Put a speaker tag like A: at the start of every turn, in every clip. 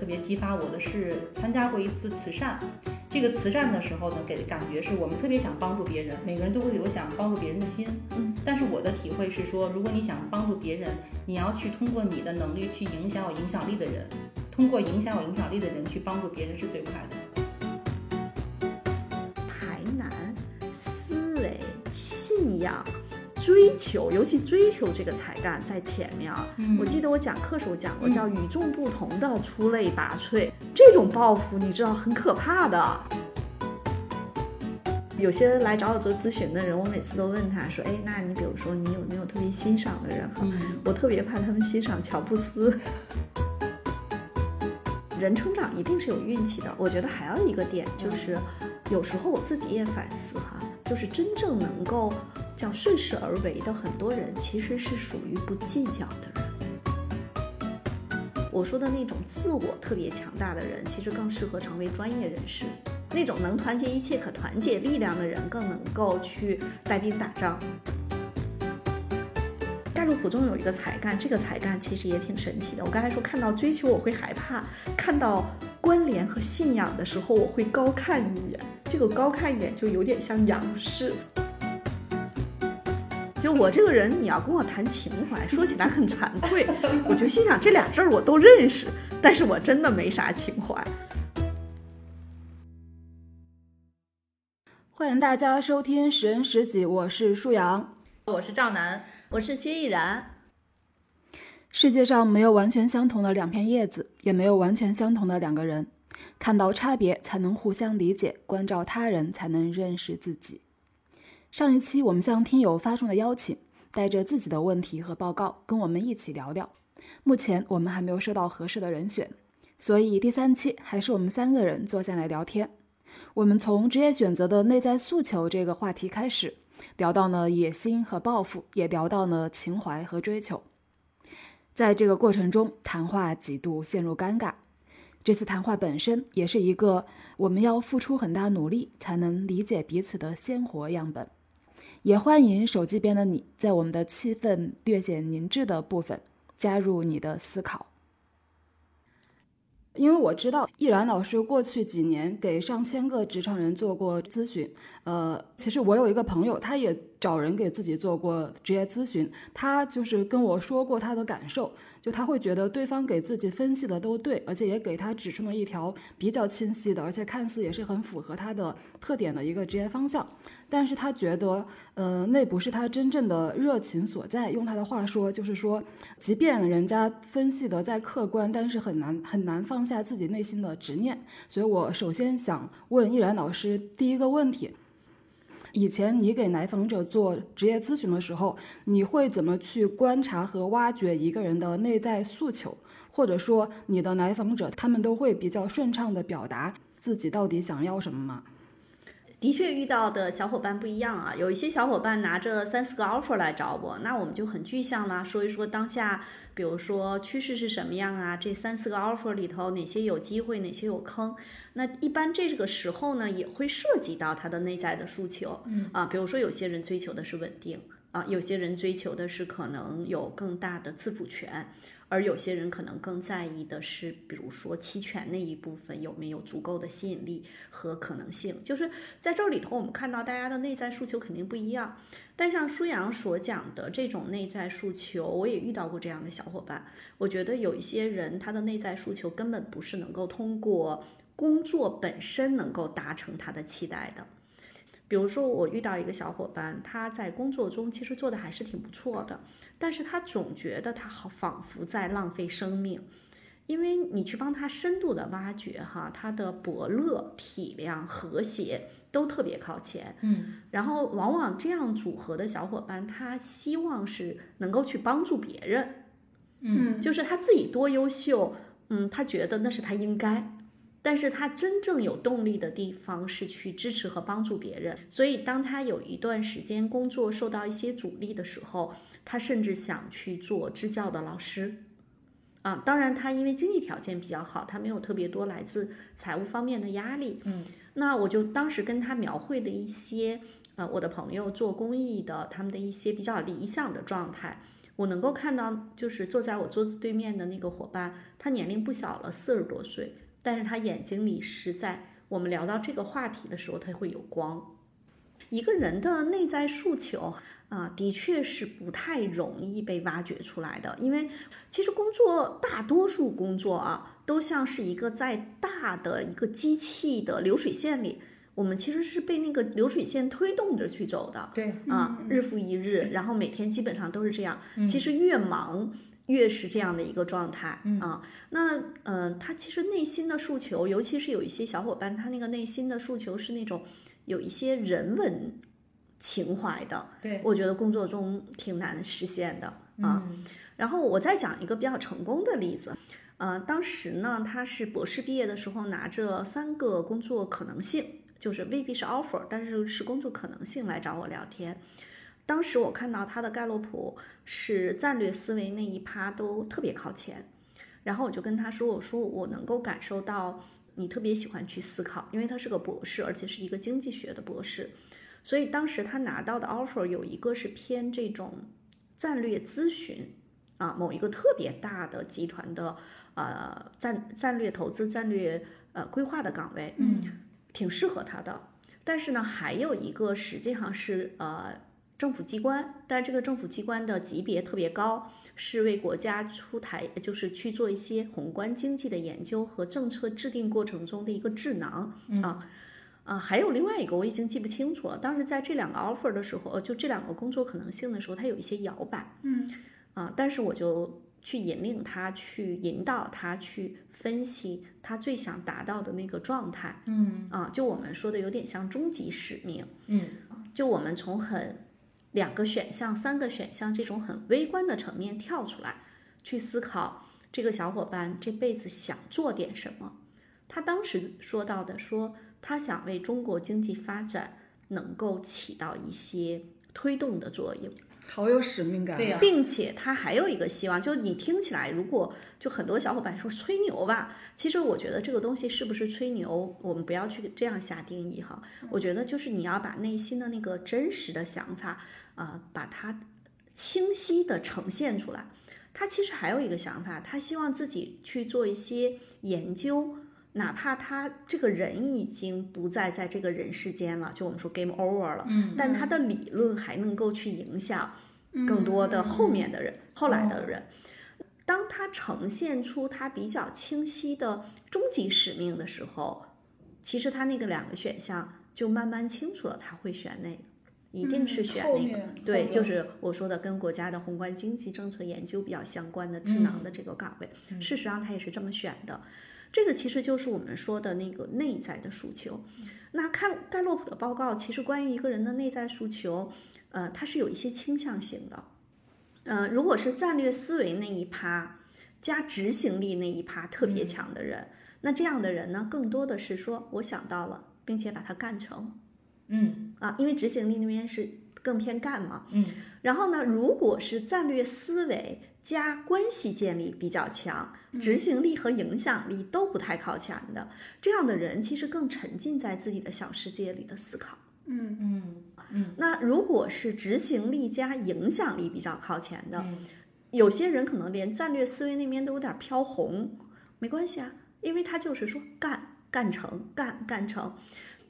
A: 特别激发我的是参加过一次慈善。这个慈善的时候呢，给的感觉是我们特别想帮助别人，每个人都会有想帮助别人的心。
B: 嗯，
A: 但是我的体会是说，如果你想帮助别人，你要去通过你的能力去影响有影响力的人，通过影响有影响力的人去帮助别人是最快的。
B: 台南思维、信仰、追求，尤其追求这个才干在前面啊。
A: 嗯
B: 我记得我讲课时候讲过，
A: 嗯
B: 叫与众不同的出类拔萃，这种抱负你知道很可怕的。有些来找我做咨询的人，我每次都问他说：“哎，那你比如说你有没有特别欣赏的人哈？”
A: 嗯
B: 我特别怕他们欣赏乔布斯。人成长一定是有运气的，我觉得还有一个点就是，有时候我自己也反思哈，就是真正能够叫顺势而为的很多人，其实是属于不计较的人。我说的那种自我特别强大的人，其实更适合成为专业人士。那种能团结一切可团结力量的人，更能够去带兵打仗。盖洛普中有一个才干，这个才干其实也挺神奇的。我刚才说看到追求我会害怕，看到关联和信仰的时候我会高看一眼。这个高看一眼就有点像仰视。就我这个人，你要跟我谈情怀，说起来很惭愧，我就心想这俩字儿我都认识，但是我真的没啥情怀。
C: 欢迎大家收听《十人十己》，我是舒阳。
A: 我是赵楠，
B: 我是薛逸然，
C: 世界上没有完全相同的两片叶子，也没有完全相同的两个人。看到差别，才能互相理解；关照他人，才能认识自己。上一期我们向听友发送了邀请，带着自己的问题和报告，跟我们一起聊聊。目前我们还没有收到合适的人选，所以第三期还是我们三个人坐下来聊天。我们从职业选择的内在诉求这个话题开始，聊到了野心和抱负，也聊到了情怀和追求。在这个过程中，谈话几度陷入尴尬。这次谈话本身也是一个我们要付出很大努力才能理解彼此的鲜活样本。也欢迎手机边的你，在我们的气氛略显凝滞的部分加入你的思考。因为我知道易然老师过去几年给上千个职场人做过咨询，呃，其实我有一个朋友，他也找人给自己做过职业咨询，他就是跟我说过他的感受，就他会觉得对方给自己分析的都对，而且也给他指出了一条比较清晰的，而且看似也是很符合他的特点的一个职业方向，但是他觉得，呃，那不是他真正的热情所在。用他的话说，就是说，即便人家分析的再客观，但是很难很难放下自己内心的执念。所以我首先想问易然老师第一个问题。以前你给来访者做职业咨询的时候，你会怎么去观察和挖掘一个人的内在诉求，或者说你的来访者他们都会比较顺畅的表达自己到底想要什么吗？
B: 的确遇到的小伙伴不一样啊，有一些小伙伴拿着三四个 offer 来找我，那我们就很具象啦，说一说当下，比如说趋势是什么样啊，这三四个 offer 里头哪些有机会，哪些有坑。那一般这个时候呢，也会涉及到他的内在的诉求，
A: 嗯
B: 啊，比如说有些人追求的是稳定啊，有些人追求的是可能有更大的自主权。而有些人可能更在意的是，比如说期权那一部分有没有足够的吸引力和可能性。就是在这里头，我们看到大家的内在诉求肯定不一样。但像舒阳所讲的这种内在诉求，我也遇到过这样的小伙伴。我觉得有一些人他的内在诉求根本不是能够通过工作本身能够达成他的期待的。比如说，我遇到一个小伙伴，他在工作中其实做的还是挺不错的，但是他总觉得他好仿佛在浪费生命，因为你去帮他深度的挖掘哈，他的伯乐、体谅、和谐都特别靠前，
A: 嗯，
B: 然后往往这样组合的小伙伴，他希望是能够去帮助别人，
A: 嗯，
B: 就是他自己多优秀，嗯，他觉得那是他应该。但是他真正有动力的地方是去支持和帮助别人，所以当他有一段时间工作受到一些阻力的时候，他甚至想去做支教的老师。啊，当然他因为经济条件比较好，他没有特别多来自财务方面的压力。
A: 嗯，
B: 那我就当时跟他描绘的一些呃我的朋友做公益的他们的一些比较理想的状态。我能够看到，就是坐在我桌子对面的那个伙伴，他年龄不小了，四十多岁，但是他眼睛里是在我们聊到这个话题的时候，他会有光。一个人的内在诉求啊，的确是不太容易被挖掘出来的，因为其实工作大多数工作啊，都像是一个在大的一个机器的流水线里，我们其实是被那个流水线推动着去走的。
A: 对
B: 啊，日复一日，然后每天基本上都是这样。其实越忙越是这样的一个状态啊。那呃，他其实内心的诉求，尤其是有一些小伙伴，他那个内心的诉求是那种有一些人文情怀的。
A: 对，
B: 我觉得工作中挺难实现的啊。然后我再讲一个比较成功的例子，呃，当时呢，他是博士毕业的时候拿着三个工作可能性，就是未必是 offer，但是是工作可能性来找我聊天。当时我看到他的盖洛普是战略思维那一趴都特别靠前，然后我就跟他说：“我说我能够感受到你特别喜欢去思考，因为他是个博士，而且是一个经济学的博士，所以当时他拿到的 offer 有一个是偏这种战略咨询啊，某一个特别大的集团的呃战战略投资、战略呃规划的岗位，
A: 嗯，
B: 挺适合他的。但是呢，还有一个实际上是呃政府机关，但这个政府机关的级别特别高，是为国家出台，就是去做一些宏观经济的研究和政策制定过程中的一个智囊啊。啊，还有另外一个我已经记不清楚了。当时在这两个 offer 的时候，呃就这两个工作可能性的时候，它有一些摇摆。
C: 嗯，
B: 啊，但是我就去引领他，去引导他去分析他最想达到的那个状态。
A: 嗯
B: 啊，就我们说的有点像终极使命。
A: 嗯，
B: 就我们从很两个选项、三个选项这种很微观的层面跳出来，去思考这个小伙伴这辈子想做点什么。他当时说到的说，他想为中国经济发展能够起到一些推动的作用。
C: 好有使命感。
A: 对呀
B: 并且他还有一个希望，就是你听起来，如果就很多小伙伴说吹牛吧，其实我觉得这个东西是不是吹牛，我们不要去这样下定义哈。我觉得就是你要把内心的那个真实的想法，呃，把它清晰的呈现出来。他其实还有一个想法，他希望自己去做一些研究。哪怕他这个人已经不再在这个人世间了，就我们说 game over 了，
A: 嗯，
B: 但他的理论还能够去影响更多的后面的人、后来的人。当他呈现出他比较清晰的终极使命的时候，其实他那个两个选项就慢慢清楚了，他会选哪个，一定是选那个。对，就是我说的跟国家的宏观经济政策研究比较相关的智囊的这个岗位，事实上他也是这么选的。这个其实就是我们说的那个内在的诉求。那看盖洛普的报告，其实关于一个人的内在诉求，呃，它是有一些倾向性的。呃，如果是战略思维那一趴加执行力那一趴特别强的人，那这样的人呢，更多的是说我想到了，并且把它干成
A: 嗯
B: 啊，因为执行力那边是更偏干嘛。
A: 嗯
B: 然后呢，如果是战略思维加关系建立比较强，执行力和影响力都不太靠前的这样的人，其实更沉浸在自己的小世界里的思考。
C: 嗯
A: 嗯嗯
B: 那如果是执行力加影响力比较靠前的，
A: 嗯
B: 有些人可能连战略思维那边都有点飘红，没关系啊，因为他就是说干干成干干成。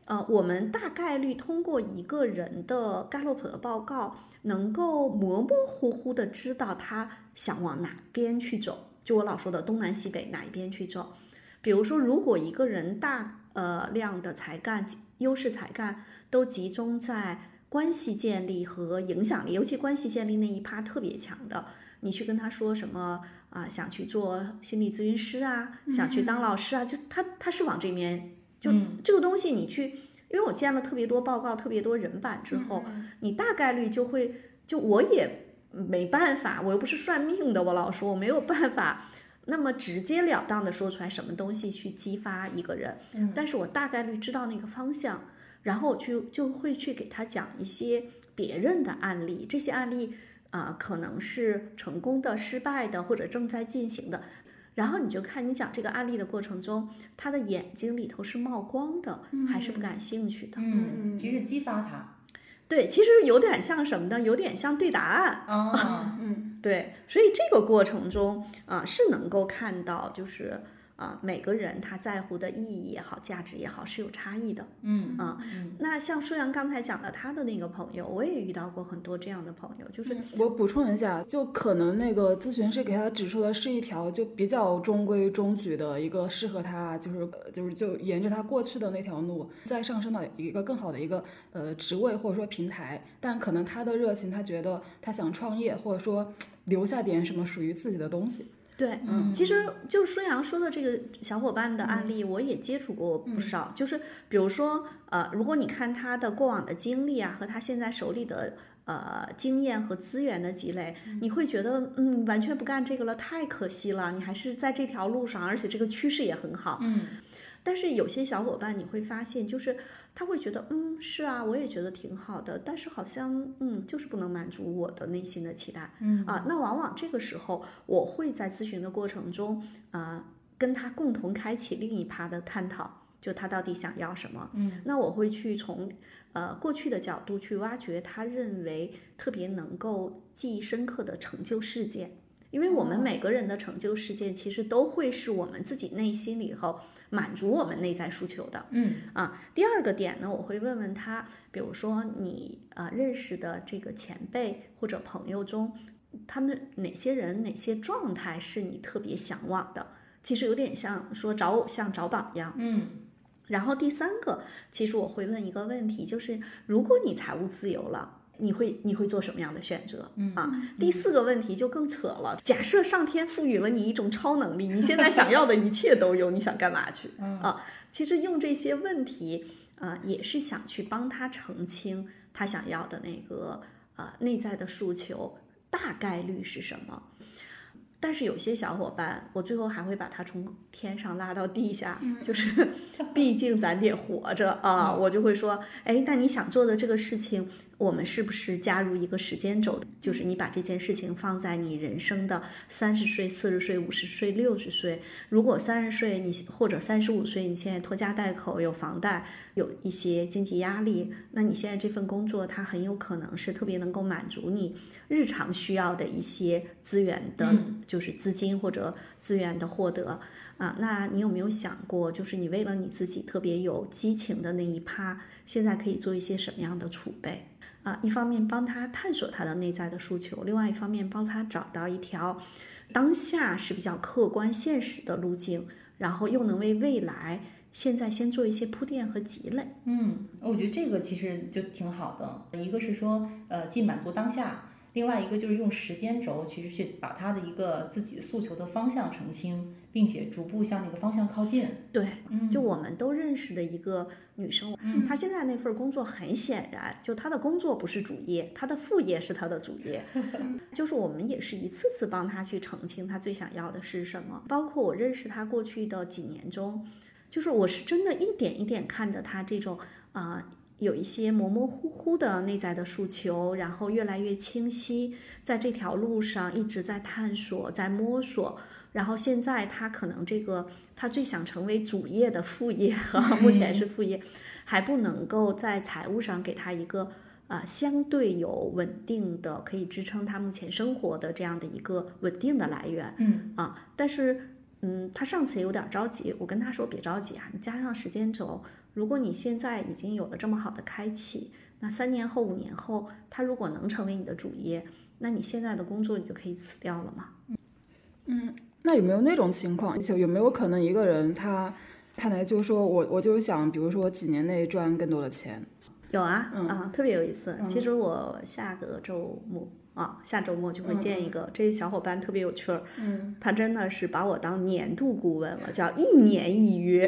B: 呃，我们大概率通过一个人的盖洛普的报告，能够模模糊糊的知道他想往哪边去走。就我老说的东南西北哪一边去走。比如说，如果一个人大呃量的才干、优势才干都集中在关系建立和影响力，尤其关系建立那一趴特别强的，你去跟他说什么啊、想去做心理咨询师啊，想去当老师啊，就他他是往这边，就这个东西你去，因为我见了特别多报告、特别多人版之后，你大概率就会，就我也没办法，我又不是算命的，我老说我没有办法。那么直截了当的说出来什么东西去激发一个人，但是我大概率知道那个方向，然后我就就会去给他讲一些别人的案例，这些案例啊、呃可能是成功的、失败的或者正在进行的，然后你就看你讲这个案例的过程中，他的眼睛里头是冒光的，还是不感兴趣的？
A: 嗯，其实激发他
B: 对，其实有点像什么呢？有点像对答案。
A: 啊，
C: 嗯
B: 对，所以这个过程中啊、是能够看到，就是啊、每个人他在乎的意义也好，价值也好是有差异的。
A: 嗯
B: 啊那像舒阳刚才讲的他的那个朋友，我也遇到过很多这样的朋友，就是
C: 我补充一下，就可能那个咨询师给他指出的是一条就比较中规中矩的一个适合他，就是呃就是就沿着他过去的那条路再上升到一个更好的一个呃职位或者说平台，但可能他的热情，他觉得他想创业，或者说留下点什么属于自己的东西。
B: 对，
C: 嗯
B: 其实就是舒阳说的这个小伙伴的案例，我也接触过不少。就是比如说，呃，如果你看他的过往的经历啊，和他现在手里的呃经验和资源的积累，你会觉得，嗯，完全不干这个了，太可惜了。你还是在这条路上，而且这个趋势也很好。
A: 嗯
B: 但是有些小伙伴你会发现，就是他会觉得，嗯，是啊，我也觉得挺好的，但是好像，嗯，就是不能满足我的内心的期待。
A: 嗯
B: 啊，那往往这个时候，我会在咨询的过程中，啊，跟他共同开启另一趴的探讨，就他到底想要什么。
A: 嗯，
B: 那我会去从呃过去的角度去挖掘他认为特别能够记忆深刻的成就事件。因为我们每个人的成就事件，其实都会是我们自己内心里头满足我们内在诉求的。
A: 嗯
B: 啊，第二个点呢，我会问问他，比如说你啊、认识的这个前辈或者朋友中，他们哪些人哪些状态是你特别向往的？其实有点像说找偶像找榜样。
A: 嗯
B: 然后第三个，其实我会问一个问题，就是如果你财务自由了。你会你会做什么样的选择？
A: 嗯
B: 啊，第四个问题就更扯了。假设上天赋予了你一种超能力，你现在想要的一切都有，你想干嘛去？
A: 嗯
B: 啊，其实用这些问题，啊，也是想去帮他澄清他想要的那个呃内在的诉求大概率是什么。但是有些小伙伴，我最后还会把他从天上拉到地下，就是 毕竟咱得活着啊，我就会说，哎，那你想做的这个事情，我们是不是加入一个时间轴？就是你把这件事情放在你人生的三十岁、四十岁、五十岁、六十岁。如果三十岁你或者三十五岁，你现在拖家带口，有房贷，有一些经济压力，那你现在这份工作，它很有可能是特别能够满足你日常需要的一些资源的，就是资金或者资源的获得。啊，那你有没有想过，就是你为了你自己特别有激情的那一趴，现在可以做一些什么样的储备？啊，一方面帮他探索他的内在的诉求，另外一方面帮他找到一条当下是比较客观现实的路径，然后又能为未来现在先做一些铺垫和积累。
A: 嗯，我觉得这个其实就挺好的。一个是说，呃，既满足当下，另外一个就是用时间轴，其实去把他的一个自己诉求的方向澄清，并且逐步向那个方向靠近。
B: 对，
A: 嗯
B: 就我们都认识的一个女生，她现在那份工作很显然，就她的工作不是主业，她的副业是她的主业。就是我们也是一次次帮她去澄清她最想要的是什么，包括我认识她过去的几年中，就是我是真的一点一点看着她这种啊。有一些模模糊糊的内在的诉求，然后越来越清晰，在这条路上一直在探索，在摸索，然后现在他可能这个他最想成为主业的副业哈，目前是副业，还不能够在财务上给他一个啊、相对有稳定的可以支撑他目前生活的这样的一个稳定的来源
A: 嗯。
B: 啊，但是嗯，他上次也有点着急，我跟他说别着急啊，你加上时间轴，如果你现在已经有了这么好的开启，那三年后、五年后，他如果能成为你的主业，那你现在的工作你就可以辞掉了嘛。
C: 那有没有那种情况？就有没有可能一个人他看来就说我我就是想，比如说几年内赚更多的钱，
B: 有啊，啊，特别有意思。其实我下个周末啊，下周末就会见一个，这些小伙伴特别有趣儿。
C: 嗯，
B: 他真的是把我当年度顾问了，叫一年一约。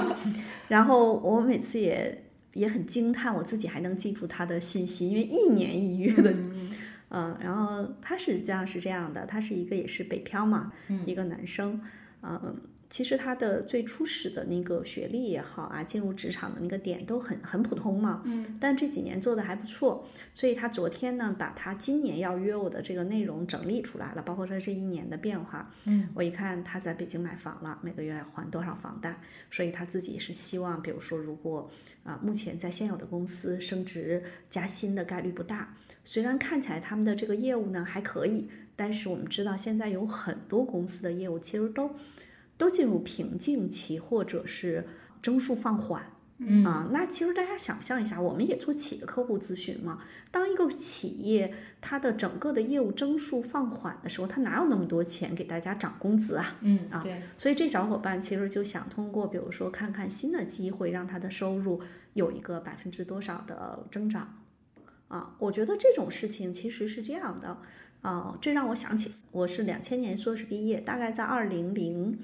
B: 然后我每次也也很惊叹，我自己还能记住他的信息，因为一年一约的。嗯，然后他实际上是这样的，他是一个也是北漂嘛，一个男生，嗯，其实他的最初始的那个学历也好啊，进入职场的那个点都很很普通嘛，嗯，但这几年做的还不错，所以他昨天呢，把他今年要约我的这个内容整理出来了，包括他这一年的变化，
A: 嗯，
B: 我一看他在北京买房了，每个月要还多少房贷，所以他自己是希望，比如说如果啊，目前在现有的公司升职加薪的概率不大。虽然看起来他们的这个业务呢还可以，但是我们知道现在有很多公司的业务其实都都进入瓶颈期，或者是增速放缓。
A: 嗯
B: 啊，那其实大家想象一下，我们也做企业客户咨询嘛。当一个企业它的整个的业务增速放缓的时候，它哪有那么多钱给大家涨工资啊？
A: 嗯
B: 啊
A: 对，
B: 所以这小伙伴其实就想通过，比如说看看新的机会，让他的收入有一个百分之多少的增长。啊，我觉得这种事情其实是这样的，啊，这让我想起我是两千年硕士毕业，大概在二零零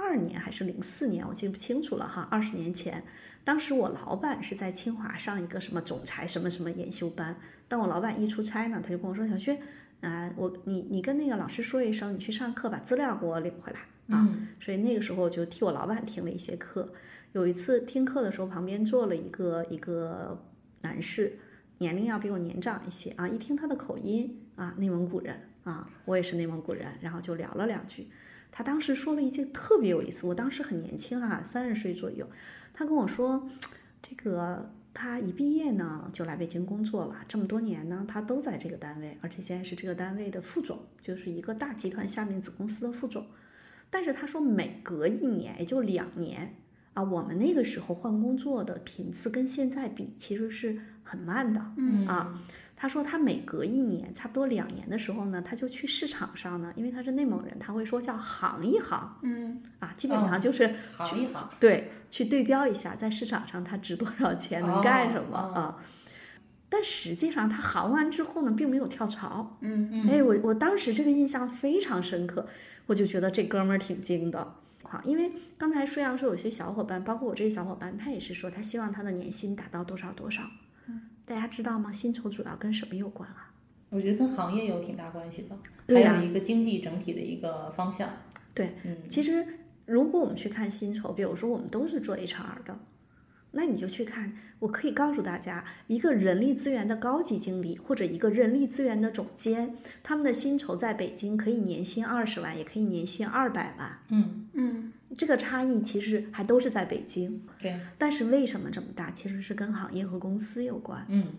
B: 二年还是零四年，我记不清楚了哈，二十年前。当时我老板是在清华上一个什么总裁什么什么研修班，当我老板一出差呢，他就跟我说：“小薛，啊、我你你跟那个老师说一声，你去上课把资料给我领回来啊。
A: 嗯
B: 所以那个时候我就替我老板听了一些课。有一次听课的时候，旁边坐了一个一个男士，年龄要比我年长一些啊。一听他的口音啊，内蒙古人啊，我也是内蒙古人，然后就聊了两句。他当时说了一句特别有意思，我当时很年轻啊，三十岁左右。他跟我说，这个他一毕业呢就来北京工作了，这么多年呢，他都在这个单位，而且现在是这个单位的副总，就是一个大集团下面子公司的副总。但是他说，每隔一年，也就两年啊，我们那个时候换工作的频次跟现在比，其实是很慢的。
A: 嗯
B: 啊，他说他每隔一年，差不多两年的时候呢，他就去市场上呢，因为他是内蒙人，他会说叫行一行
C: 嗯
B: 啊，基本上就是
A: 行一行，
B: 对去对标一下，在市场上他值多少钱，能干什么
A: 哦
B: 啊。但实际上他行完之后呢，并没有跳槽。
C: 嗯嗯
B: 哎，我我当时这个印象非常深刻，我就觉得这哥们儿挺精的。好，因为刚才舒阳说有些小伙伴，包括我这些小伙伴，他也是说他希望他的年薪达到多少多少。大家知道吗？薪酬主要跟什么有关啊？
A: 我觉得跟行业有挺大关系的，
B: 对
A: 有一个经济整体的一个方向。
B: 对，
A: 嗯，
B: 其实如果我们去看薪酬，比如说我们都是做 HR 的，那你就去看，我可以告诉大家，一个人力资源的高级经理或者一个人力资源的总监，他们的薪酬在北京可以年薪二十万，也可以年薪二百万，
A: 嗯，
C: 嗯
B: 这个差异其实还都是在北京。
A: 对，
B: 但是为什么这么大？其实是跟行业和公司有关。
A: 嗯，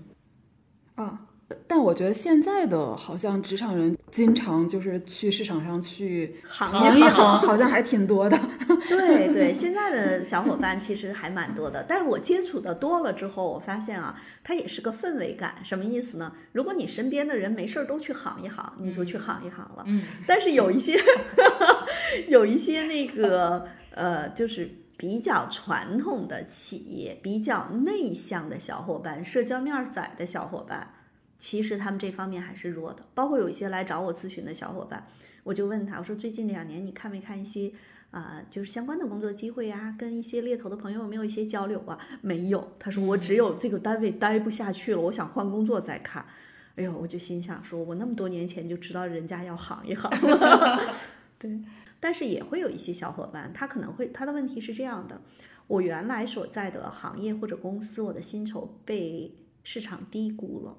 C: 啊。但我觉得现在的好像职场人经常就是去市场上去
B: 行
C: 行一行，好像还挺多的。
B: 对对，现在的小伙伴其实还蛮多的，但是我接触的多了之后，我发现啊，它也是个氛围感。什么意思呢？如果你身边的人没事儿都去行一行，你就去行一行了。
A: 嗯，
B: 但是有一些 有一些那个呃，就是比较传统的企业，比较内向的小伙伴，社交面儿窄的小伙伴，其实他们这方面还是弱的。包括有一些来找我咨询的小伙伴，我就问他，我说最近两年你看没看一些啊、就是相关的工作机会呀、跟一些猎头的朋友有没有一些交流啊？没有，他说我只有这个单位待不下去了，我想换工作再看。哎呦，我就心想说，我那么多年前就知道人家要行一行了。对，但是也会有一些小伙伴，他可能会他的问题是这样的：我原来所在的行业或者公司，我的薪酬被市场低估了。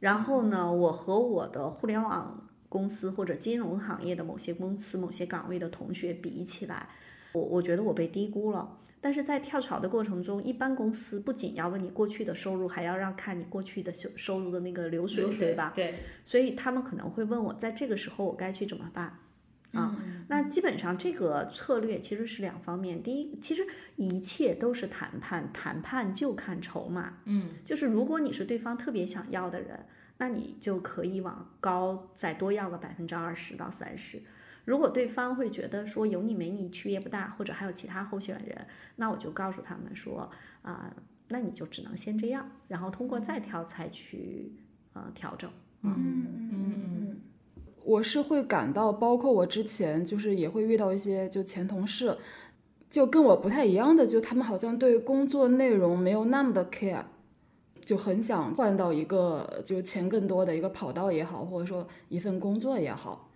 B: 然后呢，我和我的互联网公司或者金融行业的某些公司、某些岗位的同学比起来，我我觉得我被低估了。但是在跳槽的过程中，一般公司不仅要问你过去的收入，还要让看你过去的收收入的那个流水，
A: 流水
B: 对吧？？
A: 对，
B: 所以他们可能会问我，在这个时候我该去怎么办？啊，那基本上这个策略其实是两方面。第一，其实一切都是谈判，谈判就看筹码。
A: 嗯，
B: 就是如果你是对方特别想要的人，那你就可以往高再多要个百分之二十到三十。如果对方会觉得说有你没你区别不大，或者还有其他候选人，那我就告诉他们说啊、那你就只能先这样，然后通过再挑才去呃调整。
C: 嗯
A: 嗯嗯
C: 我是会感到，包括我之前就是也会遇到一些就前同事，就跟我不太一样的，就他们好像对工作内容没有那么的 care，就很想换到一个就钱更多的一个跑道也好，或者说一份工作也好。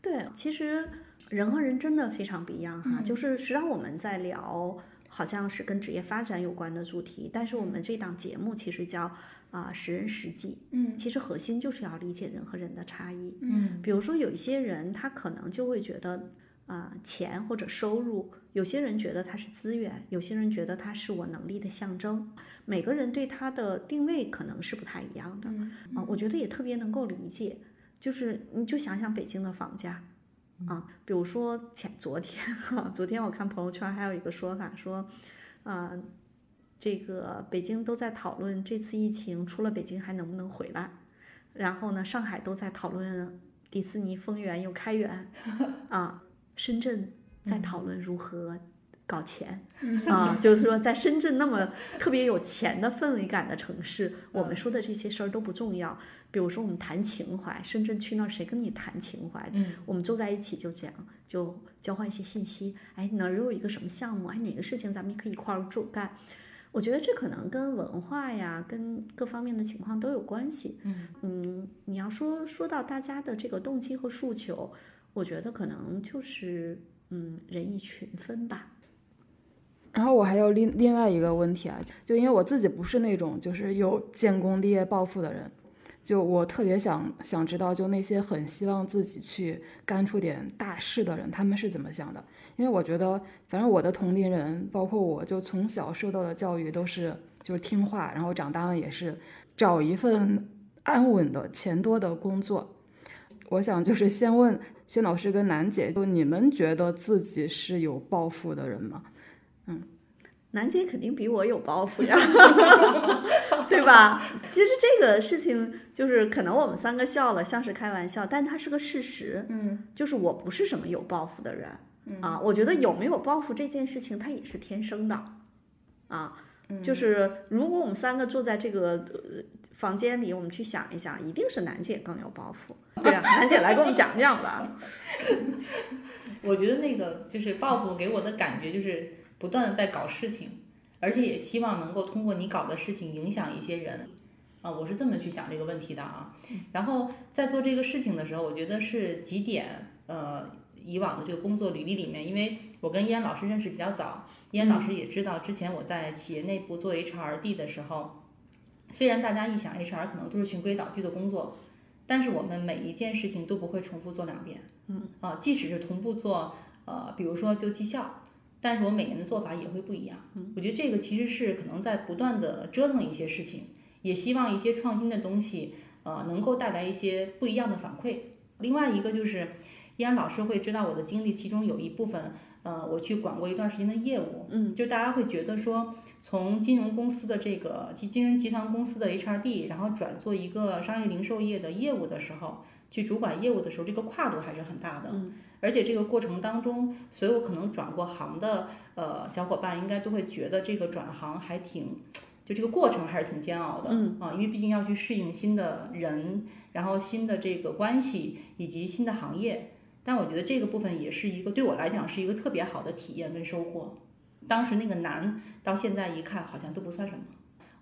B: 对，其实人和人真的非常不一样哈。就是实际上我们在聊，好像是跟职业发展有关的主题，但是我们这档节目其实叫啊、识人识己。
C: 嗯
B: 其实核心就是要理解人和人的差异。
A: 嗯
B: 比如说有一些人他可能就会觉得啊、钱或者收入，有些人觉得它是资源，有些人觉得它是我能力的象征。每个人对它的定位可能是不太一样的。啊、我觉得也特别能够理解。就是你就想想北京的房价啊，比如说前昨天哈，昨天我看朋友圈还有一个说法说，啊、这个北京都在讨论这次疫情出了北京还能不能回来，然后呢，上海都在讨论迪士尼丰园又开园，啊，深圳在讨论如何搞钱，啊，就是说在深圳那么特别有钱的氛围感的城市，我们说的这些事儿都不重要。比如说我们谈情怀，深圳去那儿谁跟你谈情怀？
A: 嗯，
B: 我们坐在一起就讲，就交换一些信息。哎，哪儿有一个什么项目？哎，哪个事情咱们可以一块儿做干？我觉得这可能跟文化呀，跟各方面的情况都有关系。
A: 嗯
B: 你要说说到大家的这个动机和诉求，我觉得可能就是嗯人以群分吧。
C: 然后我还有另另外一个问题啊，就因为我自己不是那种就是有建功立业抱负的人，就我特别想想知道，就那些很希望自己去干出点大事的人，他们是怎么想的？因为我觉得，反正我的同龄人，包括我，就从小受到的教育都是就是听话，然后长大了也是找一份安稳的、钱多的工作。我想就是先问薛老师跟楠姐，就你们觉得自己是有抱负的人吗？
B: 嗯楠姐肯定比我有抱负呀，对吧？其实这个事情就是可能我们三个笑了，像是开玩笑，但它是个事实。
C: 嗯，
B: 就是我不是什么有抱负的人，啊，我觉得有没有抱负这件事情，它也是天生的，啊，就是如果我们三个坐在这个呃房间里，我们去想一想，一定是楠姐更有抱负。对啊，楠姐来给我们讲讲吧。
A: 我觉得那个就是抱负给我的感觉就是不断的在搞事情，而且也希望能够通过你搞的事情影响一些人。啊，我是这么去想这个问题的啊。然后在做这个事情的时候，我觉得是几点，呃，以往的这个工作履历里面，因为我跟燕老师认识比较早，燕老师也知道之前我在企业内部做 HRD 的时候，虽然大家一想 HR 可能都是循规蹈矩的工作，但是我们每一件事情都不会重复做两遍。嗯啊，即使是同步做，呃，比如说就绩效，但是我每年的做法也会不一样。嗯，我觉得这个其实是可能在不断的折腾一些事情，也希望一些创新的东西，呃，能够带来一些不一样的反馈。另外一个就是，依然老师会知道我的经历，其中有一部分，呃，我去管过一段时间的业务，嗯，就大家会觉得说，从金融公司的这个金金融集团公司的 HRD，然后转做一个商业零售业的业务的时候，去主管业务的时候，这个跨度还是很大的，嗯，而且这个过程当中，所有可能转过行的呃小伙伴，应该都会觉得这个转行还挺。就这个过程还是挺煎熬的，嗯啊，因为毕竟要去适应新的人，然后新的这个关系以及新的行业。但我觉得这个部分也是一个对我来讲是一个特别好的体验跟收获。当时那个难，到现在一看好像都不算什么。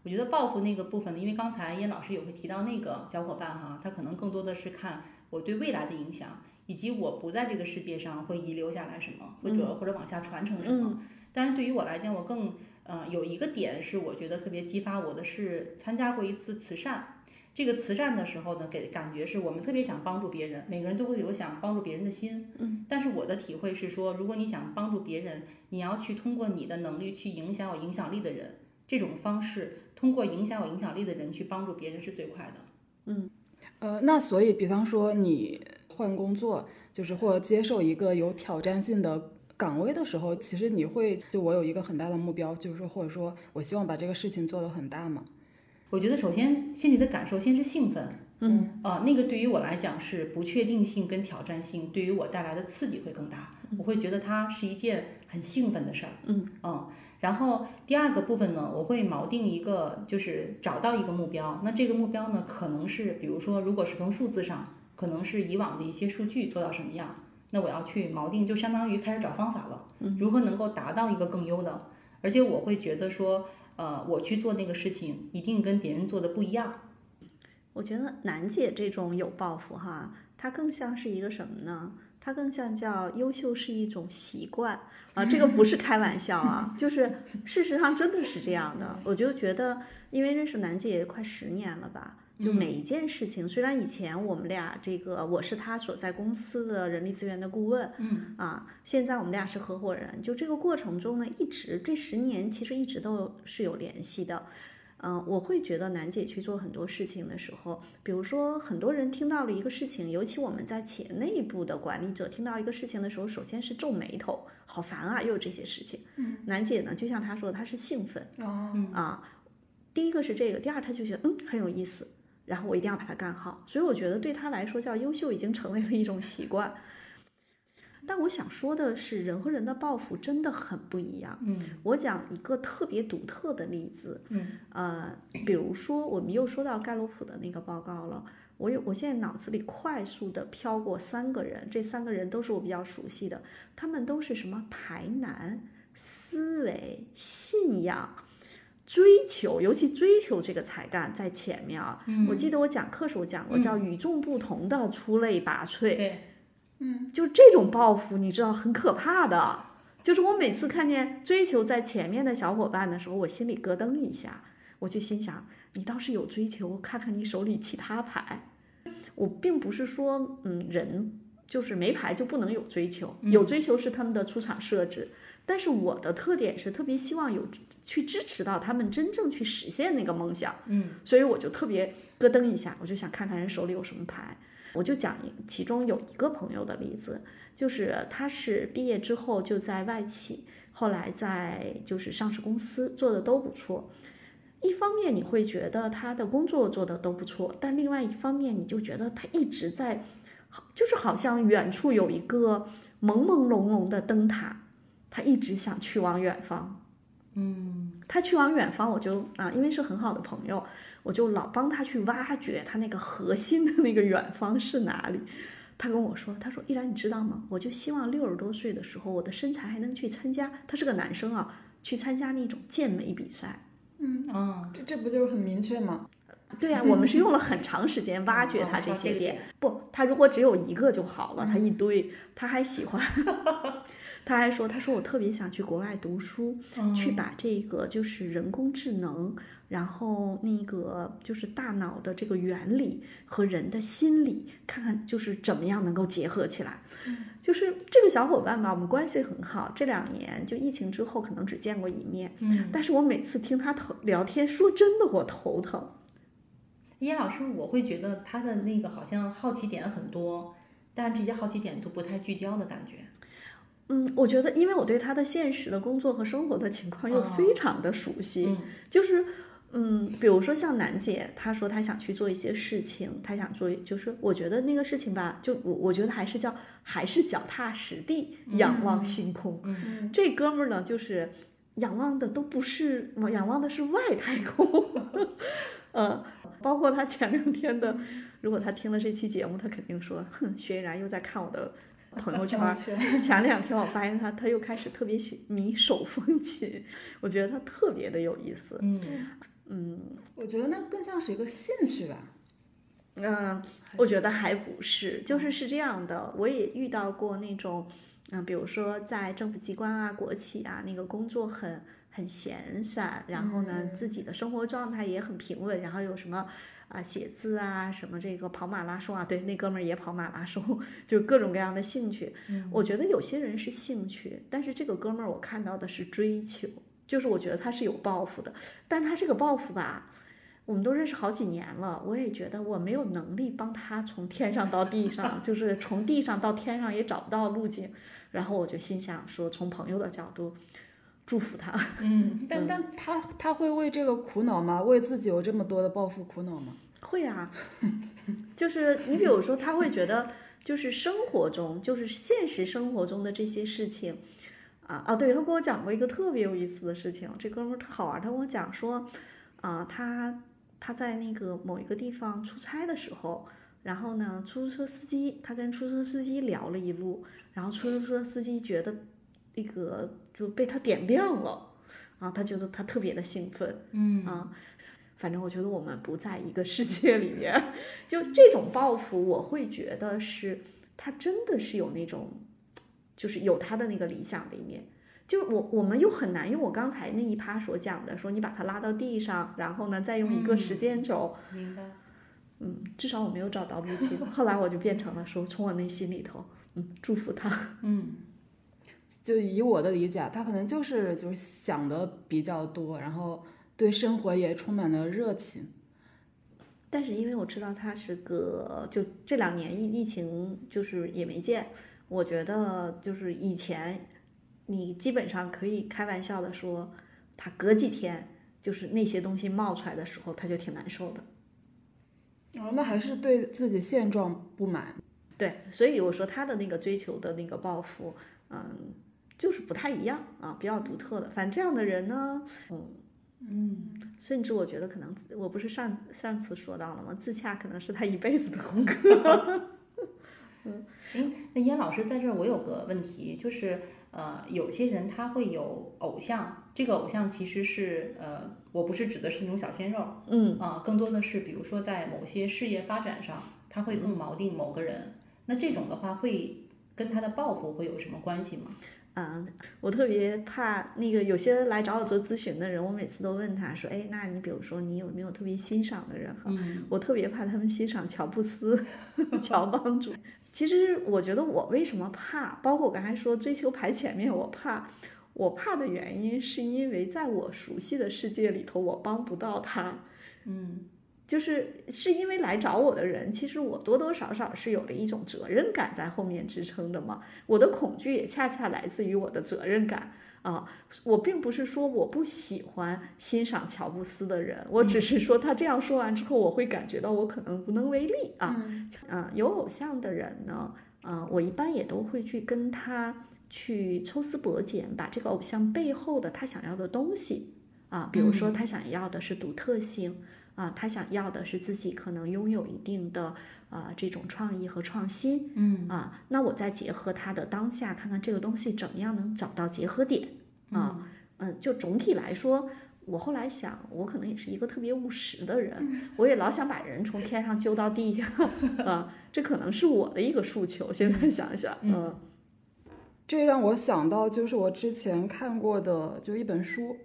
A: 我觉得报复那个部分呢，因为刚才燕老师有会提到那个小伙伴哈，他可能更多的是看我对未来的影响，以及我不在这个世界上会遗留下来什么，或者或者往下传承什么。但是对于我来讲，我更呃，有一个点是我觉得特别激发我的是参加过一次慈善。这个慈善的时候呢，给感觉是我们特别想帮助别人，每个人都会有想帮助别人的心。嗯。但是我的体会是说，如果你想帮助别人，你要去通过你的能力去影响有影响力的人，这种方式通过影响有影响力的人去帮助别人是最快的。嗯。
C: 呃，那所以，比方说你换工作，就是或者接受一个有挑战性的岗位的时候，其实你会就我有一个很大的目标，就是说或者说我希望把这个事情做得很大嘛。
A: 我觉得首先心里的感受先是兴奋，嗯，呃，那个对于我来讲是不确定性跟挑战性对于我带来的刺激会更大，我会觉得它是一件很兴奋的事儿，嗯然后第二个部分呢，我会锚定一个，就是找到一个目标，那这个目标呢，可能是比如说如果是从数字上，可能是以往的一些数据做到什么样，那我要去锚定，就相当于开始找方法了，如何能够达到一个更优的，而且我会觉得说。呃，我去做那个事情，一定跟别人做的不一样。
B: 我觉得楠姐这种有抱负哈，它更像是一个什么呢？它更像叫优秀是一种习惯啊，这个不是开玩笑啊，就是事实上真的是这样的。我就觉得，因为认识楠姐也快十年了吧，就每一件事情，虽然以前我们俩这个我是她所在公司的人力资源的顾问，嗯啊，现在我们俩是合伙人，就这个过程中呢，一直这十年其实一直都是有联系的。嗯、我会觉得楠姐去做很多事情的时候，比如说很多人听到了一个事情，尤其我们在企业内部的管理者听到一个事情的时候，首先是皱眉头，好烦啊，又有这些事情。嗯，楠姐呢，就像她说的，她是兴奋
C: 哦，
B: 啊，第一个是这个，第二她就觉得嗯很有意思，然后我一定要把它干好，所以我觉得对她来说叫优秀已经成为了一种习惯。但我想说的是，人和人的抱负真的很不一样。
A: 嗯
B: 我讲一个特别独特的例子，
A: 嗯
B: 呃，比如说我们又说到盖洛普的那个报告了，我有我现在脑子里快速的飘过三个人，这三个人都是我比较熟悉的，他们都是什么排难、思维、信仰。追求，尤其追求这个才干在前面啊！我记得我讲课时候讲过，叫与众不同的出类拔萃。
A: 对，
B: 就这种报复，你知道很可怕的。就是我每次看见追求在前面的小伙伴的时候，我心里咯噔一下，我就心想：你倒是有追求，看看你手里其他牌。我并不是说，嗯，人就是没牌就不能有追求，有追求是他们的出场设置。但是我的特点是特别希望有去支持到他们真正去实现那个梦想。
A: 嗯，
B: 所以我就特别咯噔一下，我就想看看人手里有什么牌。我就讲其中有一个朋友的例子，就是他是毕业之后就在外企，后来在就是上市公司做的都不错。一方面你会觉得他的工作做的都不错，但另外一方面你就觉得他一直在，就是好像远处有一个朦朦胧胧的灯塔，他一直想去往远方。
A: 嗯
B: 他去往远方，我就啊，因为是很好的朋友，我就老帮他去挖掘他那个核心的那个远方是哪里。他跟我说，他说：“依然，你知道吗？我就希望六十多岁的时候，我的身材还能去参加。他是个男生啊，去参加那种健美比赛。
A: 嗯啊
C: 这这不就是很明确吗？
B: 对呀、我们是用了很长时间挖掘他
A: 哦
B: 这些点。不，他如果只有一个就好了，他一堆，他还喜欢，他还说，他说我特别想去国外读书，去把这个就是人工智能，然后那个就是大脑的这个原理和人的心理，看看就是怎么样能够结合起来。就是这个小伙伴吧，我们关系很好，这两年就疫情之后可能只见过一面，
A: 嗯，
B: 但是我每次听他头聊天，说真的我头疼。
A: 叶老师，我会觉得他的那个好像好奇点很多，但这些好奇点都不太聚焦的感觉。
B: 嗯，我觉得，因为我对他的现实的工作和生活的情况又非常的熟悉，
A: 嗯
B: 就是，嗯，比如说像楠姐，她说她想去做一些事情，她想做，就是我觉得那个事情吧，就我我觉得还是叫还是脚踏实地，仰望星空。
C: 嗯
B: 这哥们儿呢，就是仰望的都不是，仰望的是外太空。呃，包括他前两天的，如果他听了这期节目，他肯定说，哼，薛依然又在看我的朋友 圈前两天我发现他，他又开始特别喜迷手风琴，我觉得他特别的有意思。
A: 嗯
B: 嗯
C: 我觉得那更像是一个兴趣吧。
B: 嗯、我觉得还不是，就是是这样的，我也遇到过那种，嗯、比如说在政府机关啊、国企啊，那个工作很很闲散，然后呢，自己的生活状态也很平稳，然后有什么。啊，写字啊，什么这个跑马拉松啊，对，那哥们儿也跑马拉松，就各种各样的兴趣。我觉得有些人是兴趣，但是这个哥们儿我看到的是追求，就是我觉得他是有抱负的，但他这个抱负吧，我们都认识好几年了，我也觉得我没有能力帮他从天上到地上，就是从地上到天上也找不到路径，然后我就心想说，从朋友的角度祝福他。
A: 嗯
C: 但但他他会为这个苦恼吗？为自己有这么多的抱负苦恼吗？
B: 会啊，就是你比如说，他会觉得就是生活中，就是现实生活中的这些事情，啊啊，对他跟我讲过一个特别有意思的事情，这哥们儿特好玩，他跟我讲说，啊，他他在那个某一个地方出差的时候，然后呢，出租车司机他跟出租车司机聊了一路，然后出租车司机觉得那个就被他点亮了，啊，他觉得他特别的兴奋，
A: 嗯
B: 啊，反正我觉得我们不在一个世界里面。就这种报复，我会觉得是他真的是有那种，就是有他的那个理想的一面。就是我我们又很难用我刚才那一趴所讲的，说你把它拉到地上，然后呢再用一个时间轴，
A: 明白。
B: 嗯，至少我没有找到路径。后来我就变成了说，从我内心里头，嗯，祝福他。
A: 嗯
C: 就以我的理解啊，他可能就是就是想的比较多，然后对生活也充满了热情。
B: 但是因为我知道他是个，就这两年疫疫情就是也没见，我觉得就是以前你基本上可以开玩笑的说，他隔几天就是那些东西冒出来的时候，他就挺难受的。
C: 哦，那还是对自己现状不满。
B: 对，所以我说他的那个追求的那个抱负，嗯，就是不太一样啊，比较独特的。反正这样的人呢，嗯嗯，甚至我觉得可能，我不是上上次说到了吗？自洽可能是他一辈子的功课。
A: 嗯，哎，那燕老师在这儿，我有个问题，就是呃，有些人他会有偶像，这个偶像其实是呃，我不是指的是那种小鲜肉，
B: 嗯
A: 啊，更多的是比如说在某些事业发展上，他会更锚定某个人。那这种的话，会跟他的抱负会有什么关系吗？
B: 嗯，我特别怕那个有些来找我做咨询的人，我每次都问他说：“哎，那你比如说你有没有特别欣赏的人？哈，我特别怕他们欣赏乔布斯、乔帮主。其实我觉得我为什么怕，包括我刚才说追求排前面，我怕，我怕的原因是因为在我熟悉的世界里头，我帮不到他。
A: 嗯。
B: 就是是因为来找我的人，其实我多多少少是有了一种责任感在后面支撑的嘛。我的恐惧也恰恰来自于我的责任感啊。我并不是说我不喜欢欣赏乔布斯的人，我只是说他这样说完之后，我会感觉到我可能无能为力啊。嗯，有偶像的人呢，啊，我一般也都会去跟他去抽丝剥茧，把这个偶像背后的他想要的东西啊，比如说他想要的是独特性。啊，他想要的是自己可能拥有一定的啊这种创意和创新，
A: 嗯
B: 啊，那我再结合他的当下，看看这个东西怎么样能找到结合点啊，嗯，就总体来说，我后来想，我可能也是一个特别务实的人，我也老想把人从天上揪到地下 啊，这可能是我的一个诉求。现在想想，嗯，
C: 这让我想到就是我之前看过的就一本书。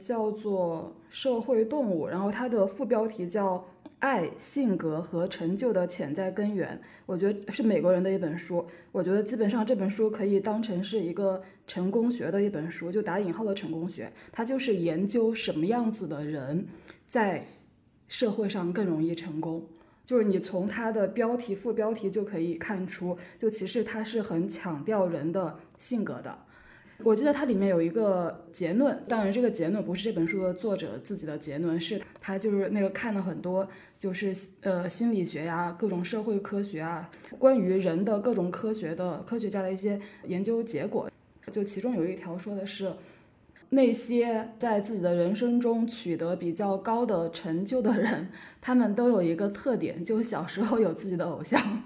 C: 叫做社会动物，然后它的副标题叫《爱、性格和成就的潜在根源》。我觉得是美国人的一本书。我觉得基本上这本书可以当成是一个成功学的一本书，就打引号的成功学。它就是研究什么样子的人在社会上更容易成功。就是你从它的标题、副标题就可以看出，就其实它是很强调人的性格的。我记得它里面有一个结论，当然这个结论不是这本书的作者自己的结论，是他就是那个看了很多就是呃心理学呀、各种社会科学啊，关于人的各种科学的科学家的一些研究结果，就其中有一条说的是，那些在自己的人生中取得比较高的成就的人，他们都有一个特点，就小时候有自己的偶像。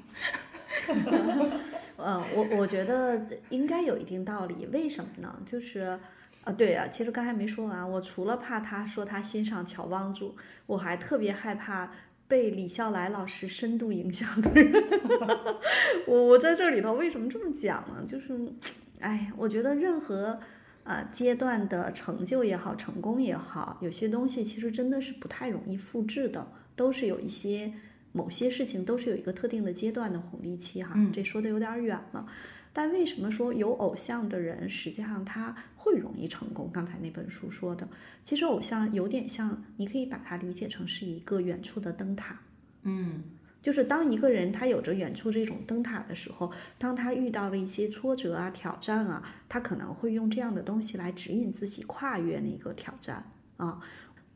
B: 嗯，我我觉得应该有一定道理。为什么呢？就是，啊，对呀，其实刚才没说完。我除了怕他说他欣赏乔帮主，我还特别害怕被李笑来老师深度影响的人。我我在这里头为什么这么讲呢？就是，哎，我觉得任何啊阶段的成就也好，成功也好，有些东西其实真的是不太容易复制的，都是有一些。某些事情都是有一个特定的阶段的红利期哈，这说的有点远了。但为什么说有偶像的人实际上他会容易成功？刚才那本书说的，其实偶像有点像，你可以把它理解成是一个远处的灯塔。
A: 嗯，
B: 就是当一个人他有着远处这种灯塔的时候，当他遇到了一些挫折啊、挑战啊，他可能会用这样的东西来指引自己跨越那个挑战啊，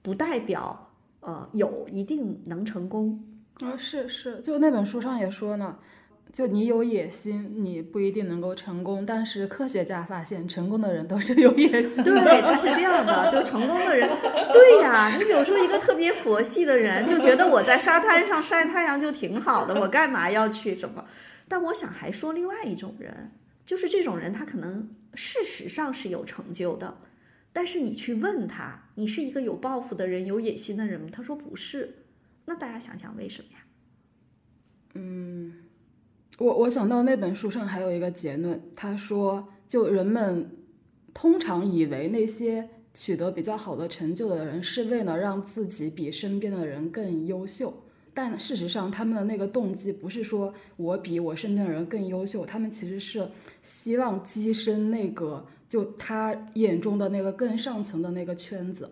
B: 不代表呃有一定能成功。
C: 啊，是是，就那本书上也说呢，就你有野心，你不一定能够成功。但是科学家发现，成功的人都是有野心的。
B: 对，他是这样的，就成功的人，对呀。你比如说一个特别佛系的人，就觉得我在沙滩上晒太阳就挺好的，我干嘛要去什么？但我想还说另外一种人，就是这种人，他可能事实上是有成就的，但是你去问他，你是一个有抱负的人、有野心的人吗？他说不是。那大家想想为什么呀？
C: 嗯，我我想到那本书上还有一个结论，他说，就人们通常以为那些取得比较好的成就的人是为了让自己比身边的人更优秀，但事实上他们的那个动机不是说我比我身边的人更优秀，他们其实是希望跻身那个就他眼中的那个更上层的那个圈子。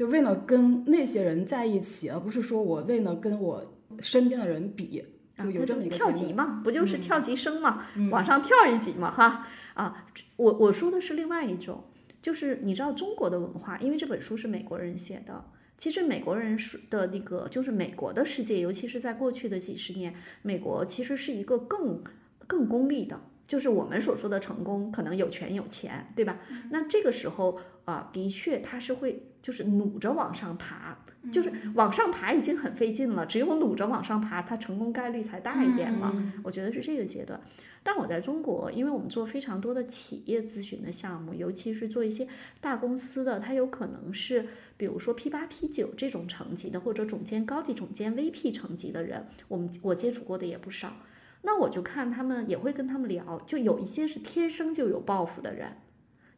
C: 就为了跟那些人在一起，而不是说我为了跟我身边的人比，
B: 啊，
C: 就有这么一个节目
B: 级嘛，不就是
A: 嗯
B: 跳级生嘛，
A: 嗯
B: 往上跳一级嘛，哈啊，我我说的是另外一种，就是你知道中国的文化，因为这本书是美国人写的。其实美国人是的那个，就是美国的世界，尤其是在过去的几十年，美国其实是一个更更功利的，就是我们所说的成功，可能有权有钱，对吧？那这个时候啊、的确他是会就是努着往上爬，就是往上爬已经很费劲了，只有努着往上爬，他成功概率才大一点嘛。我觉得是这个阶段。但我在中国，因为我们做非常多的企业咨询的项目，尤其是做一些大公司的，它有可能是比如说 P 八、P 九这种层级的，或者总监、高级总监、VP 层级的人，我们我接触过的也不少。那我就看他们也会跟他们聊，就有一些是天生就有抱负的人，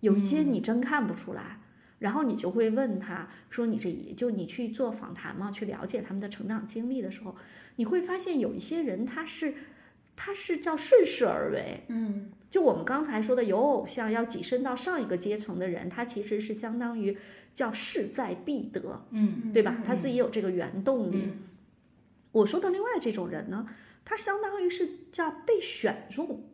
B: 有一些你真看不出来。然后你就会问他说：“你这一就你去做访谈嘛，去了解他们的成长经历的时候，你会发现有一些人他是他是叫顺势而为，
C: 嗯，
B: 就我们刚才说的有偶像要跻身到上一个阶层的人，他其实是相当于叫势在必得，
A: 嗯
B: 对吧？他自己有这个原动力。
A: 嗯
B: 我说的另外这种人呢，他相当于是叫被选中，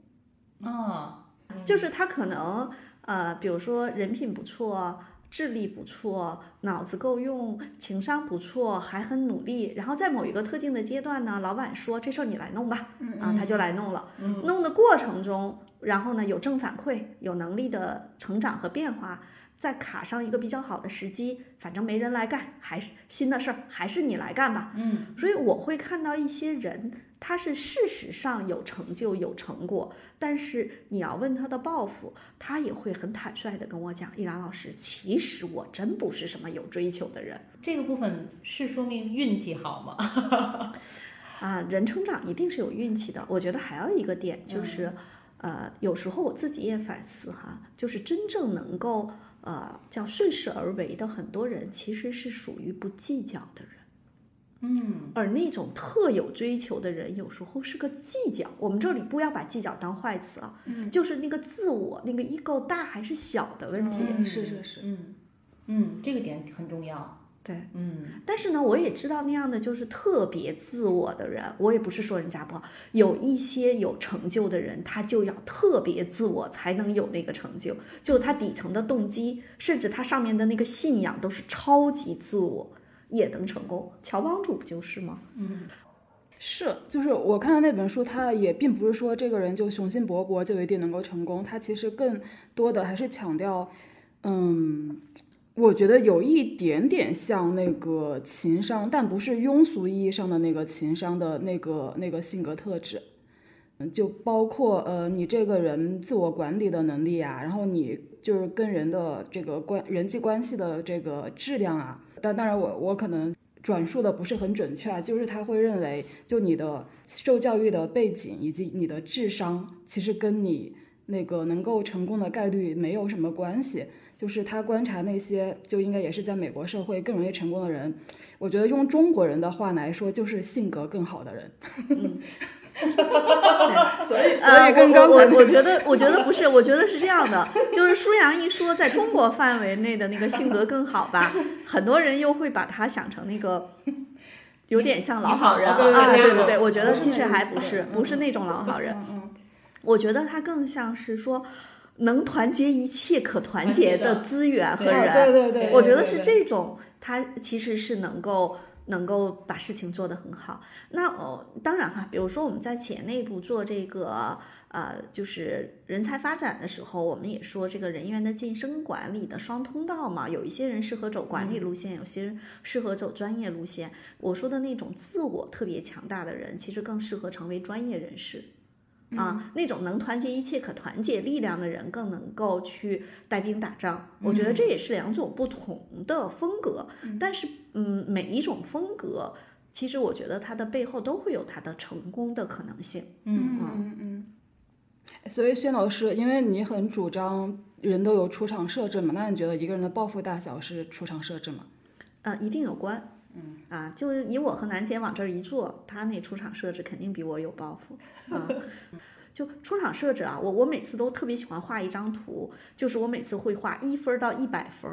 A: 啊，
B: 就是他可能呃，比如说人品不错。智力不错，脑子够用，情商不错，还很努力。然后在某一个特定的阶段呢，老板说这事儿你来弄吧，啊，他就来弄了。弄的过程中，然后呢有正反馈，有能力的成长和变化，再卡上一个比较好的时机，反正没人来干，还是新的事儿，还是你来干吧。
A: 嗯，
B: 所以我会看到一些人，他是事实上有成就、有成果，但是你要问他的抱负，他也会很坦率的跟我讲：“依然老师，其实我真不是什么有追求的人
A: 这个部分是说明运气好吗？
B: 啊。”人成长一定是有运气的。我觉得还有一个点就是，呃，有时候我自己也反思哈，就是真正能够呃叫顺势而为的很多人，其实是属于不计较的人。
A: 嗯，
B: 而那种特有追求的人，有时候是个计较。我们这里不要把计较当坏词啊，就是那个自我、那个 ego 大还是小的问题。
C: 嗯是是是
A: 嗯嗯，这个点很重要。
B: 对，
A: 嗯
B: 但是呢，我也知道那样的就是特别自我的人，我也不是说人家不好，有一些有成就的人，他就要特别自我才能有那个成就，就是他底层的动机，甚至他上面的那个信仰都是超级自我，也能成功。乔帮主不就是吗？
C: 嗯是，就是我看的那本书，他也并不是说这个人就雄心勃勃就一定能够成功，他其实更多的还是强调，嗯，我觉得有一点点像那个情商，但不是庸俗意义上的那个情商的那个那个性格特质。就包括呃，你这个人自我管理的能力啊，然后你就是跟人的这个关人际关系的这个质量啊。但当然我，我可能转述的不是很准确啊，就是他会认为，就你的受教育的背景以及你的智商，其实跟你那个能够成功的概率没有什么关系。就是他观察那些就应该也是在美国社会更容易成功的人，我觉得用中国人的话来说，就是性格更好的人。所以，所
B: 呃，
C: 以跟
B: 我
C: 刚才那
B: 我我觉得，我觉得不是，我觉得是这样的，就是舒阳一说在中国范围内的那个性格更好吧，很多人又会把他想成那个。有点像老好人啊，
A: 对对对
B: 我觉得其实还不是，
C: 嗯
B: 不是那种老好人，
C: 嗯嗯
B: 我觉得他更像是说能团结一切可团结的资源和人，
C: 对对对，
B: 我觉得是这种，他其实是能够能够把事情做得很好。那哦，当然哈，比如说我们在企业内部做这个呃，就是人才发展的时候，我们也说这个人员的晋升管理的双通道嘛，有一些人适合走管理路线，有些人适合走专业路线。我说的那种自我特别强大的人，其实更适合成为专业人士。啊，那种能团结一切可团结力量的人，更能够去带兵打仗。我觉得这也是两种不同的风格，但是嗯，每一种风格，其实我觉得它的背后都会有它的成功的可能性。
A: 嗯
C: 嗯嗯。所以，薛老师，因为你很主张人都有出场设置嘛，那你觉得一个人的抱负大小是出场设置吗？
B: 呃，一定有关。嗯啊，就是以我和楠姐往这儿一坐，他那出场设置肯定比我有抱负啊。就出厂设置啊，我我每次都特别喜欢画一张图，就是我每次会画一分到一百分。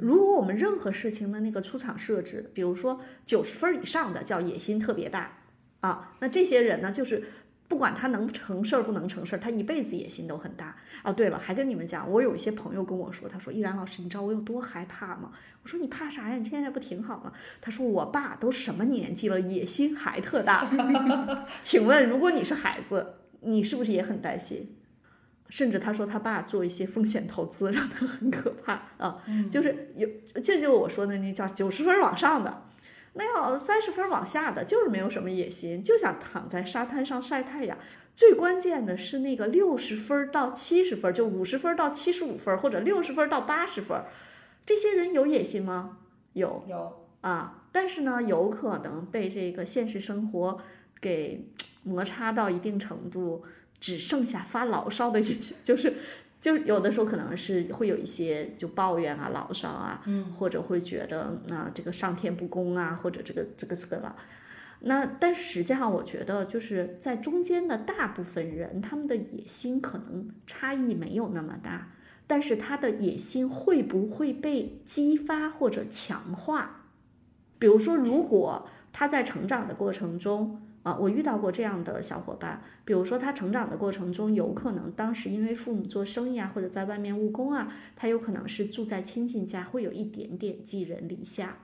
B: 如果我们任何事情的那个出厂设置，比如说九十分以上的叫野心特别大啊，那这些人呢，就是不管他能成事儿不能成事儿，他一辈子野心都很大。啊，对了，还跟你们讲，我有一些朋友跟我说，他说依然老师，你知道我有多害怕吗？我说你怕啥呀？你现在不挺好吗？他说我爸都什么年纪了，野心还特大。请问，如果你是孩子，你是不是也很担心？甚至他说他爸做一些风险投资，让他很可怕啊。就是有，这就是我说的那叫九十分往上的，那要三十分往下的，就是没有什么野心，就想躺在沙滩上晒太阳。最关键的是那个六十分到七十分，就五十分到七十五分，或者六十分到八十分，这些人有野心吗？有
A: 有
B: 啊，但是呢，有可能被这个现实生活给摩擦到一定程度，只剩下发牢骚的野心，就是就是有的时候可能是会有一些就抱怨啊、牢骚啊，
A: 嗯，
B: 或者会觉得那、这个上天不公啊，或者这个这个这个了。那但实际上，我觉得就是在中间的大部分人，他们的野心可能差异没有那么大，但是他的野心会不会被激发或者强化？比如说，如果他在成长的过程中，啊，我遇到过这样的小伙伴，比如说他成长的过程中，有可能当时因为父母做生意啊，或者在外面务工啊，他有可能是住在亲戚家，会有一点点寄人篱下。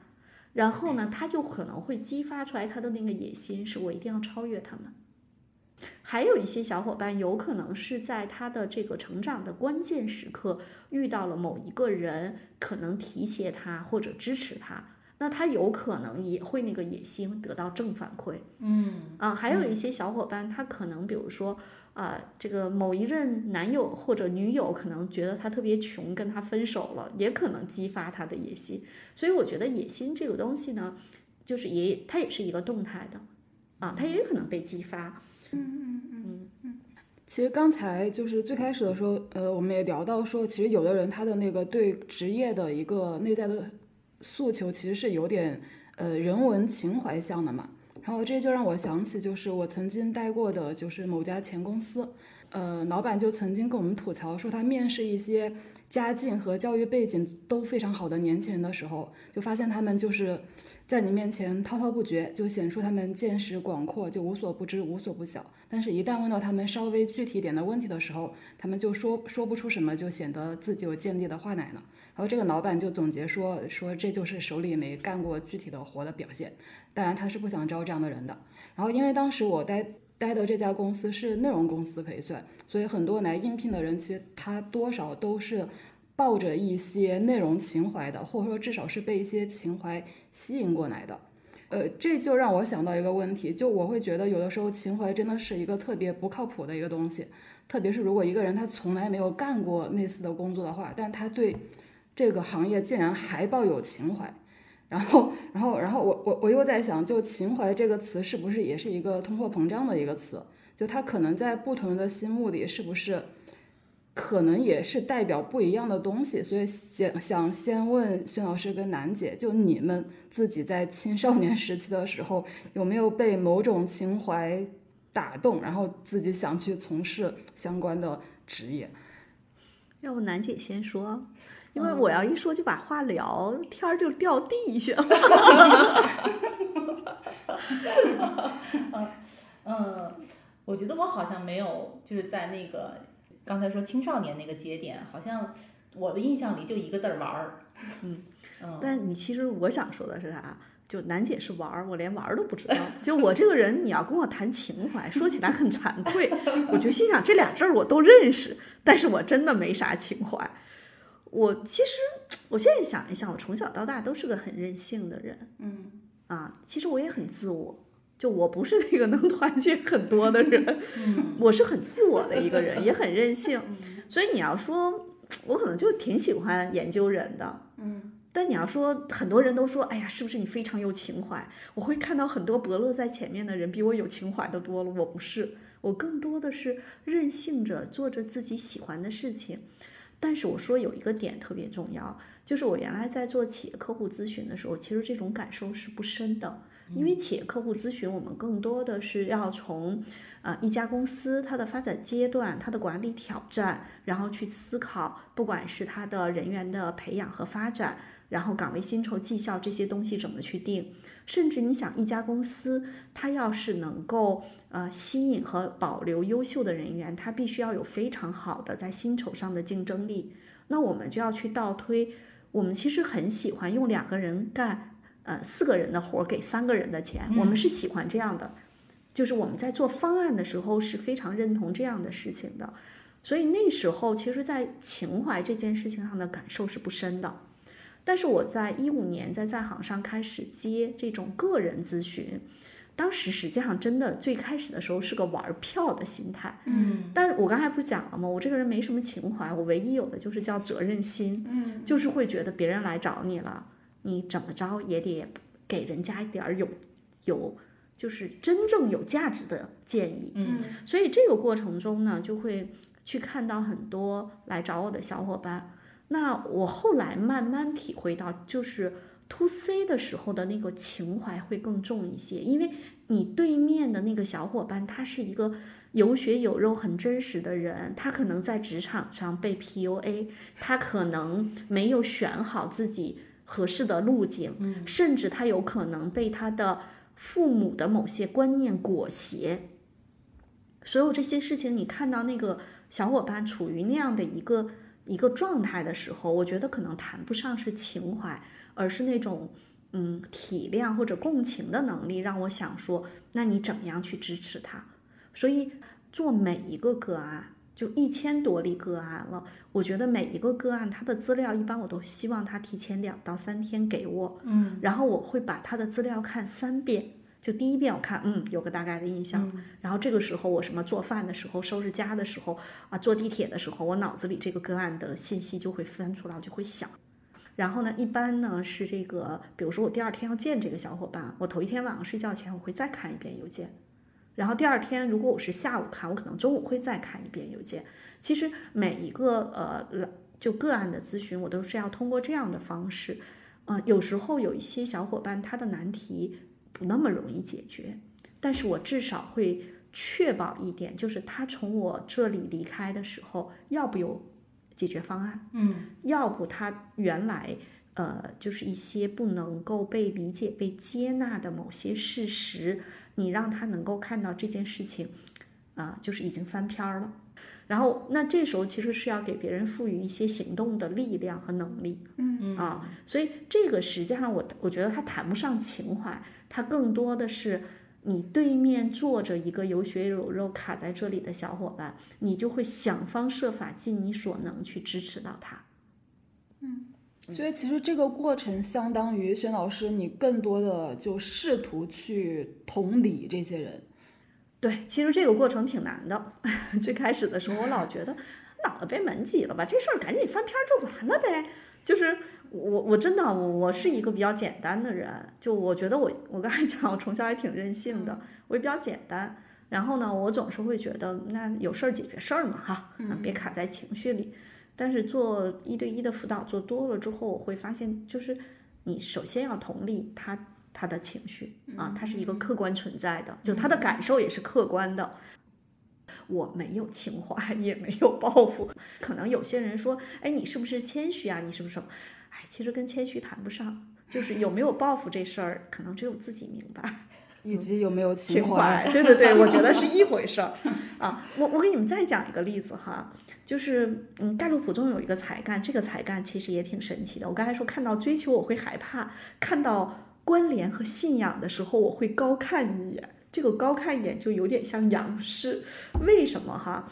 B: 然后呢，他就可能会激发出来他的那个野心，是我一定要超越他们。还有一些小伙伴，有可能是在他的这个成长的关键时刻遇到了某一个人，可能提携他或者支持他，那他有可能也会那个野心得到正反馈。
A: 嗯
B: 啊，还有一些小伙伴，他可能比如说啊，这个某一任男友或者女友可能觉得他特别穷，跟他分手了，也可能激发他的野心。所以我觉得野心这个东西呢，就是也它也是一个动态的，啊，它也有可能被激发。
C: 嗯嗯嗯嗯其实刚才就是最开始的时候，呃，我们也聊到说，其实有的人他的那个对职业的一个内在的诉求，其实是有点呃人文情怀向的嘛。然后这就让我想起，就是我曾经待过的就是某家前公司，呃，老板就曾经跟我们吐槽说，他面试一些家境和教育背景都非常好的年轻人的时候，就发现他们就是在你面前滔滔不绝，就显出他们见识广阔，就无所不知、无所不晓。但是，一旦问到他们稍微具体点的问题的时候，他们就说说不出什么，就显得自己有见地的话奶了。然后这个老板就总结说说这就是手里没干过具体的活的表现。当然，他是不想招这样的人的。然后，因为当时我待待的这家公司是内容公司可以算，所以很多来应聘的人其实他多少都是抱着一些内容情怀的，或者说至少是被一些情怀吸引过来的。呃，这就让我想到一个问题，就我会觉得有的时候情怀真的是一个特别不靠谱的一个东西，特别是如果一个人他从来没有干过类似的工作的话，但他对这个行业竟然还抱有情怀，然后，然后，然后我我我又在想，就情怀这个词是不是也是一个通货膨胀的一个词？就它可能在不同人的心目里是不是？可能也是代表不一样的东西，所以想想先问孙老师跟楠姐，就你们自己在青少年时期的时候，有没有被某种情怀打动，然后自己想去从事相关的职业？
B: 要不楠姐先说，因为我要一说就把话聊天儿就掉地下。
A: 嗯，我觉得我好像没有，就是在那个刚才说青少年那个节点，好像我的印象里就一个字儿玩儿。
B: 嗯
A: 嗯，
B: 但你其实我想说的是啥？就楠姐是玩儿，我连玩儿都不知道。就我这个人，你要跟我谈情怀，说起来很惭愧。我就心想这俩字儿我都认识，但是我真的没啥情怀。我其实我现在想一想，我从小到大都是个很任性的人。
A: 嗯
B: 啊，其实我也很自我，就我不是那个能团结很多的人，
A: 嗯
B: 我是很自我的一个人，也很任性。所以你要说，我可能就挺喜欢研究人的。
A: 嗯
B: 但你要说，很多人都说，哎呀，是不是你非常有情怀？我会看到很多伯乐在前面的人比我有情怀的多了。我不是，我更多的是任性着做着自己喜欢的事情。但是我说有一个点特别重要，就是我原来在做企业客户咨询的时候，其实这种感受是不深的。因为企业客户咨询，我们更多的是要从呃一家公司它的发展阶段、它的管理挑战，然后去思考，不管是它的人员的培养和发展，然后岗位薪酬绩效这些东西怎么去定，甚至你想一家公司它要是能够呃吸引和保留优秀的人员，它必须要有非常好的在薪酬上的竞争力。那我们就要去倒推，我们其实很喜欢用两个人干，呃，四个人的活儿给三个人的钱，我们是喜欢这样的，就是我们在做方案的时候是非常认同这样的事情的，所以那时候其实，在情怀这件事情上的感受是不深的，但是我在一五年在在行上开始接这种个人咨询。当时实际上真的最开始的时候是个玩票的心态，
A: 嗯，
B: 但我刚才不是讲了吗？我这个人没什么情怀，我唯一有的就是叫责任心，
C: 嗯，
B: 就是会觉得别人来找你了，你怎么着也得给人家一点儿有有就是真正有价值的建议，
A: 嗯，
B: 所以这个过程中呢，就会去看到很多来找我的小伙伴。那我后来慢慢体会到，就是 to C 的时候的那个情怀会更重一些，因为你对面的那个小伙伴，他是一个有血有肉、很真实的人，他可能在职场上被 PUA，他可能没有选好自己合适的路径，甚至他有可能被他的父母的某些观念裹挟。所有这些事情，你看到那个小伙伴处于那样的一个一个状态的时候，我觉得可能谈不上是情怀，而是那种嗯体谅或者共情的能力，让我想说，那你怎么样去支持他？所以做每一个个案，就一千多例个案了，我觉得每一个个案，他的资料一般我都希望他提前两到三天给我，
A: 嗯，
B: 然后我会把他的资料看三遍。就第一遍我看，嗯，有个大概的印象，然后这个时候我什么做饭的时候、收拾家的时候啊、坐地铁的时候，我脑子里这个个案的信息就会翻出来，我就会想。然后呢，一般呢是这个，比如说我第二天要见这个小伙伴，我头一天晚上睡觉前我会再看一遍邮件，然后第二天如果我是下午看，我可能中午会再看一遍邮件。其实每一个呃来就个案的咨询，我都是要通过这样的方式。呃，有时候有一些小伙伴他的难题不那么容易解决，但是我至少会确保一点，就是他从我这里离开的时候，要不有解决方案，
A: 嗯，
B: 要不他原来呃就是一些不能够被理解、被接纳的某些事实，你让他能够看到这件事情，啊、就是已经翻篇儿了。然后，那这时候其实是要给别人赋予一些行动的力量和能力，
C: 嗯
B: 啊，所以这个实际上我我觉得它谈不上情怀，它更多的是你对面坐着一个有血有肉卡在这里的小伙伴，你就会想方设法尽你所能去支持到他。
C: 嗯所以其实这个过程相当于轩老师，你更多的就试图去同理这些人。
B: 对，其实这个过程挺难的。最开始的时候，我老觉得脑子被门挤了吧，这事儿赶紧翻篇儿就完了呗。就是我我真的我我是一个比较简单的人，就我觉得我我刚才讲，我从小也挺任性的，我也比较简单。然后呢，我总是会觉得那有事儿解决事儿嘛，哈，啊别卡在情绪里。但是做一对一的辅导做多了之后，我会发现，就是你首先要同理他他的情绪啊，他是一个客观存在的，就他的感受也是客观的。我没有情怀，也没有抱负。可能有些人说，哎，你是不是谦虚啊？你是不是？哎，其实跟谦虚谈不上，就是有没有抱负这事儿，可能只有自己明白。
C: 以及有没有
B: 情
C: 怀？
B: 对对对，我觉得是一回事儿 啊。我我给你们再讲一个例子哈，就是嗯，盖洛普中有一个才干，这个才干其实也挺神奇的。我刚才说看到追求我会害怕，看到关联和信仰的时候我会高看一眼。这个高看一眼就有点像仰视，为什么哈？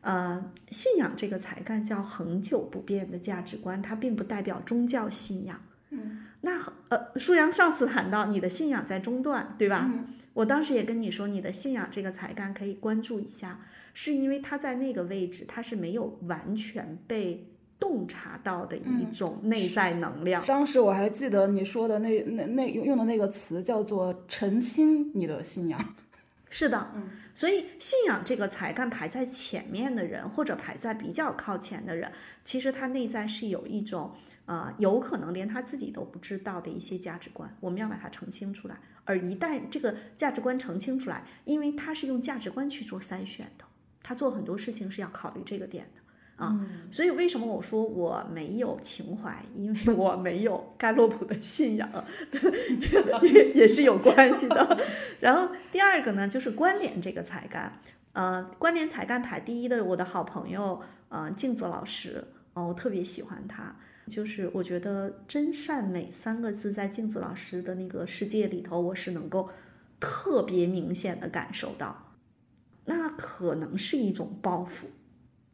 B: 呃，信仰这个才干叫恒久不变的价值观，它并不代表宗教信仰。
C: 嗯，
B: 那呃，舒阳上次谈到你的信仰在中断，对吧？
C: 嗯
B: 我当时也跟你说，你的信仰这个才干可以关注一下，是因为它在那个位置，它是没有完全被洞察到的一种内在能量。
C: 当时我还记得你说的那那那用用的那个词叫做澄清你的信仰。
B: 是的，嗯所以信仰这个才干排在前面的人，或者排在比较靠前的人，其实他内在是有一种呃，有可能连他自己都不知道的一些价值观，我们要把它澄清出来。而一旦这个价值观澄清出来，因为他是用价值观去做筛选的，他做很多事情是要考虑这个点的。啊，所以为什么我说我没有情怀？因为我没有盖洛普的信仰，也也是有关系的。然后第二个呢，就是关联这个才干。呃，关联才干排第一的我的好朋友，呃，镜子老师，哦，我特别喜欢他。就是我觉得真善美三个字在镜子老师的那个世界里头，我是能够特别明显的感受到，那可能是一种报复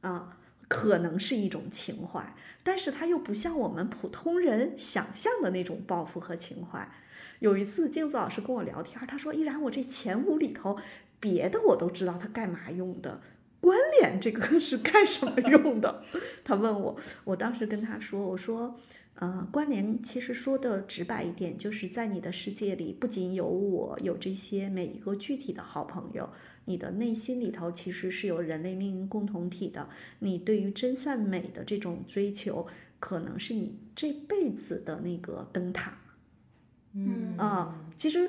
B: 啊。可能是一种情怀，但是它又不像我们普通人想象的那种抱负和情怀。有一次，镜子老师跟我聊天，他说：“依然，我这前五里头，别的我都知道它干嘛用的，关联这个 是干什么用的？”他问我，我当时跟他说：“我说，呃，关联其实说的直白一点，就是在你的世界里，不仅有我，有这些每一个具体的好朋友。”你的内心里头其实是有人类命运共同体的，你对于真善美的这种追求，可能是你这辈子的那个灯塔。
A: 嗯
B: 啊，其实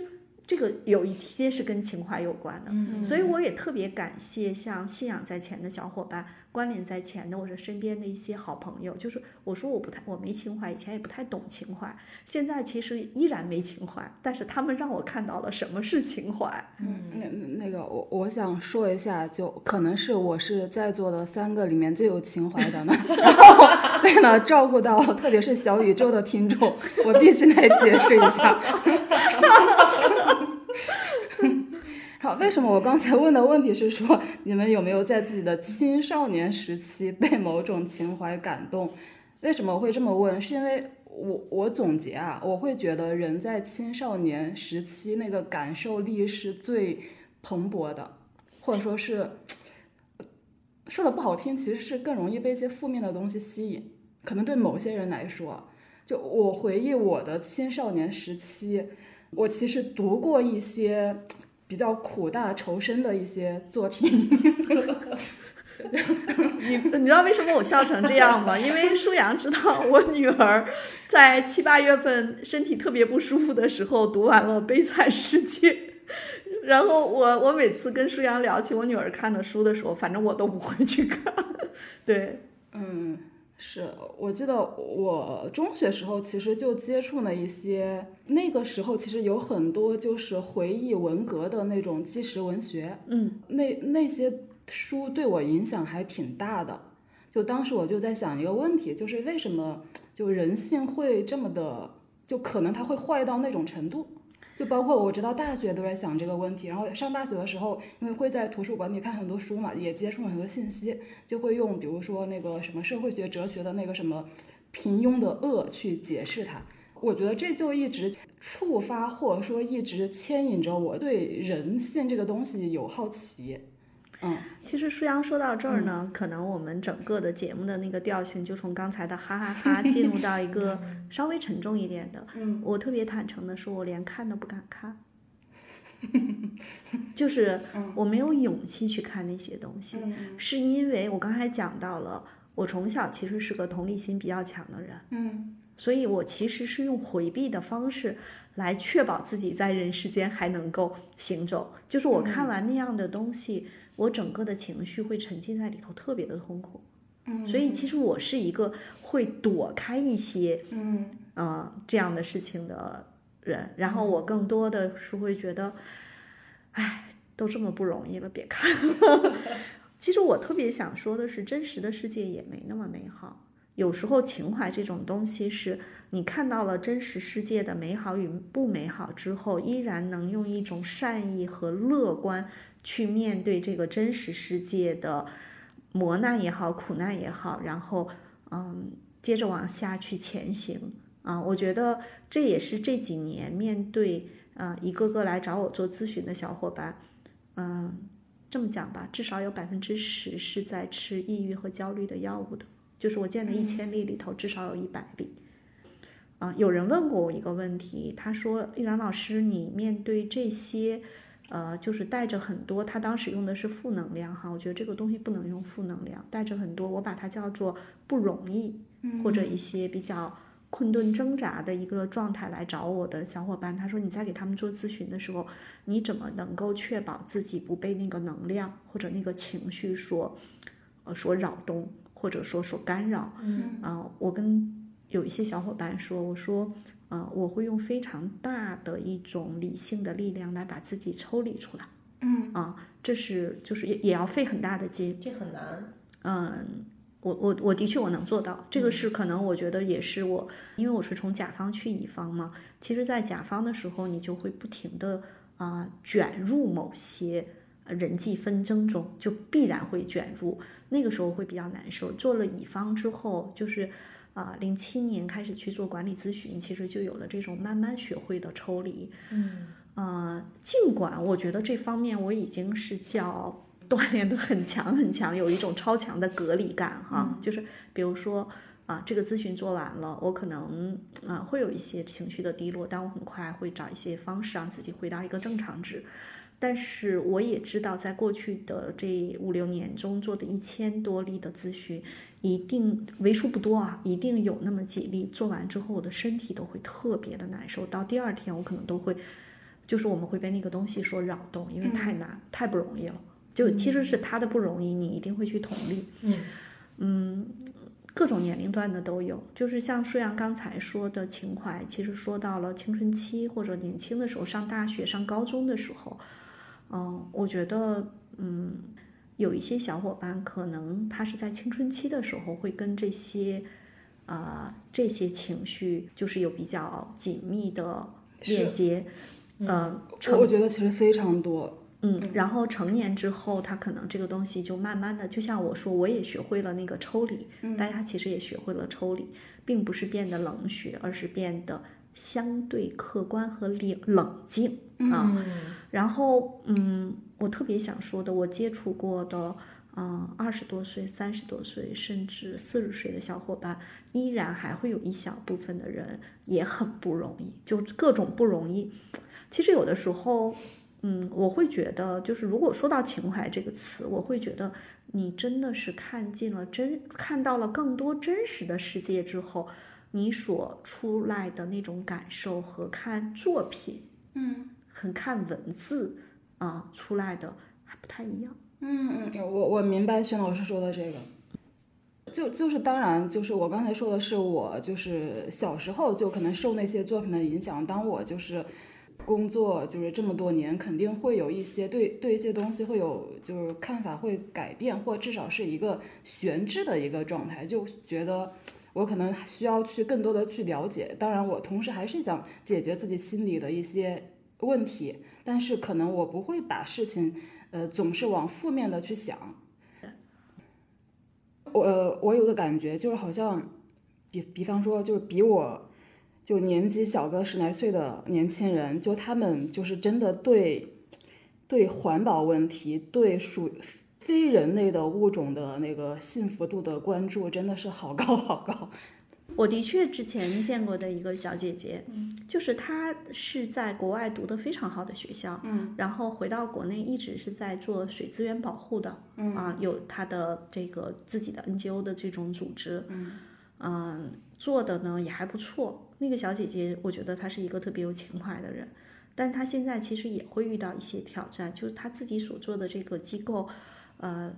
B: 这个有一些是跟情怀有关的，所以我也特别感谢像信仰在前的小伙伴。关联在前的，我是身边的一些好朋友，就是我说我不太我没情怀，以前也不太懂情怀，现在其实依然没情怀，但是他们让我看到了什么是情怀。
C: 嗯，那那个我我想说一下，就可能是我是在座的三个里面最有情怀的呢，然后为了照顾到特别是小宇宙的听众，我必须来解释一下。好，为什么我刚才问的问题是说，你们有没有在自己的青少年时期被某种情怀感动？为什么会这么问？是因为我我总结啊，我会觉得人在青少年时期那个感受力是最蓬勃的，或者说是说的不好听，其实是更容易被一些负面的东西吸引。可能对某些人来说，就我回忆我的青少年时期，我其实读过一些。比较苦大仇深的一些作品，
B: 你 你知道为什么我笑成这样吗？因为舒阳知道我女儿在七八月份身体特别不舒服的时候读完了《悲惨世界》，然后我我每次跟舒阳聊起我女儿看的书的时候，反正我都不会去看。对，
C: 嗯。是我记得我中学时候其实就接触了一些，那个时候其实有很多就是回忆文革的那种纪实文学，
B: 嗯，
C: 那那些书对我影响还挺大的。就当时我就在想一个问题，就是为什么就人性会这么的，就可能它会坏到那种程度。就包括我直到大学都在想这个问题，然后上大学的时候，因为会在图书馆里看很多书嘛，也接触了很多信息，就会用比如说那个什么社会学、哲学的那个什么平庸的恶去解释它。我觉得这就一直触发或者说一直牵引着我对人性这个东西有好奇。嗯，
B: 其实舒阳说到这儿呢，可能我们整个的节目的那个调性就从刚才的哈哈哈进入到一个稍微沉重一点的。
C: 嗯，
B: 我特别坦诚的说，我连看都不敢看，就是我没有勇气去看那些东西，是因为我刚才讲到了，我从小其实是个同理心比较强的人。
C: 嗯，
B: 所以我其实是用回避的方式来确保自己在人世间还能够行走。就是我看完那样的东西。我整个的情绪会沉浸在里头，特别的痛苦。
C: 嗯，
B: 所以其实我是一个会躲开一些，
C: 嗯，
B: 呃，这样的事情的人。然后我更多的是会觉得，哎，都这么不容易了，别看了。其实我特别想说的是，真实的世界也没那么美好。有时候情怀这种东西，是你看到了真实世界的美好与不美好之后，依然能用一种善意和乐观。去面对这个真实世界的磨难也好，苦难也好，然后嗯，接着往下去前行啊！我觉得这也是这几年面对啊一个个来找我做咨询的小伙伴，嗯，这么讲吧，至少有百分之十是在吃抑郁和焦虑的药物的，就是我见的一千例里头，至少有一百例。啊，有人问过我一个问题，他说：“玉然老师，你面对这些？”呃，就是带着很多，他当时用的是负能量哈，我觉得这个东西不能用负能量，带着很多，我把它叫做不容易，或者一些比较困顿挣扎的一个状态来找我的小伙伴。他说你在给他们做咨询的时候，你怎么能够确保自己不被那个能量或者那个情绪所呃所扰动，或者说所干扰？
A: 嗯
B: 啊、我跟有一些小伙伴说，我说。呃，我会用非常大的一种理性的力量来把自己抽离出来。
C: 嗯
B: 啊，这是就是也也要费很大的劲。
A: 这很难。
B: 嗯，我我我的确我能做到，这个是可能我觉得也是我，因为我是从甲方去乙方嘛。其实，在甲方的时候，你就会不停的啊、卷入某些呃人际纷争中，就必然会卷入，那个时候会比较难受。做了乙方之后，就是。啊，零七年开始去做管理咨询，其实就有了这种慢慢学会的抽离。
A: 嗯
B: 呃，尽管我觉得这方面我已经是叫 锻炼的很强很强，有一种超强的隔离感哈，就是比如说啊、这个咨询做完了，我可能啊、会有一些情绪的低落，但我很快会找一些方式让自己回到一个正常值。但是我也知道，在过去的这五六年中做的一千多例的咨询，一定为数不多啊，一定有那么几例做完之后，我的身体都会特别的难受，到第二天我可能都会，就是我们会被那个东西所扰动，因为太难、太不容易了。就其实是他的不容易，你一定会去同理。
A: 嗯
B: 嗯，各种年龄段的都有，就是像舒阳刚才说的情怀，其实说到了青春期或者年轻的时候，上大学、上高中的时候，嗯，我觉得，嗯，有一些小伙伴可能他是在青春期的时候会跟这些，呃，这些情绪就是有比较紧密的链接，呃，
C: 我我觉得其实非常多。
B: 嗯，然后成年之后，他可能这个东西就慢慢的，就像我说，我也学会了那个抽离，大家其实也学会了抽离，并不是变得冷血，而是变得相对客观和冷冷静啊。
A: 嗯
B: 然后，嗯，我特别想说的，我接触过的，嗯，二十多岁、三十多岁，甚至四十岁的小伙伴，依然还会有一小部分的人也很不容易，就各种不容易。其实有的时候，嗯，我会觉得，就是如果说到情怀这个词，我会觉得你真的是看尽了真，看到了更多真实的世界之后，你所出来的那种感受和看作品，
C: 嗯
B: 很看文字啊出来的还不太一样。
C: 嗯嗯，我我明白轩老师说的这个。就就是当然，就是我刚才说的是我就是小时候就可能受那些作品的影响，当我就是工作就是这么多年，肯定会有一些对对一些东西会有就是看法会改变，或至少是一个悬置的一个状态，就觉得我可能需要去更多的去了解。当然，我同时还是想解决自己心里的一些问题，但是可能我不会把事情呃总是往负面的去想。我呃我有个感觉，就是好像比比方说，就是比我就年纪小个十来岁的年轻人，就他们就是真的对对环保问题，对属非人类的物种的那个幸福度的关注，真的是好高好高。
B: 我的确之前见过的一个小姐姐，就是她是在国外读的非常好的学校，
C: 嗯，
B: 然后回到国内一直是在做水资源保护的，嗯啊，有她的这个自己的 NGO 的这种组织，嗯做的呢也还不错。那个小姐姐，我觉得她是一个特别有情怀的人，但是她现在其实也会遇到一些挑战，就是她自己所做的这个机构，呃，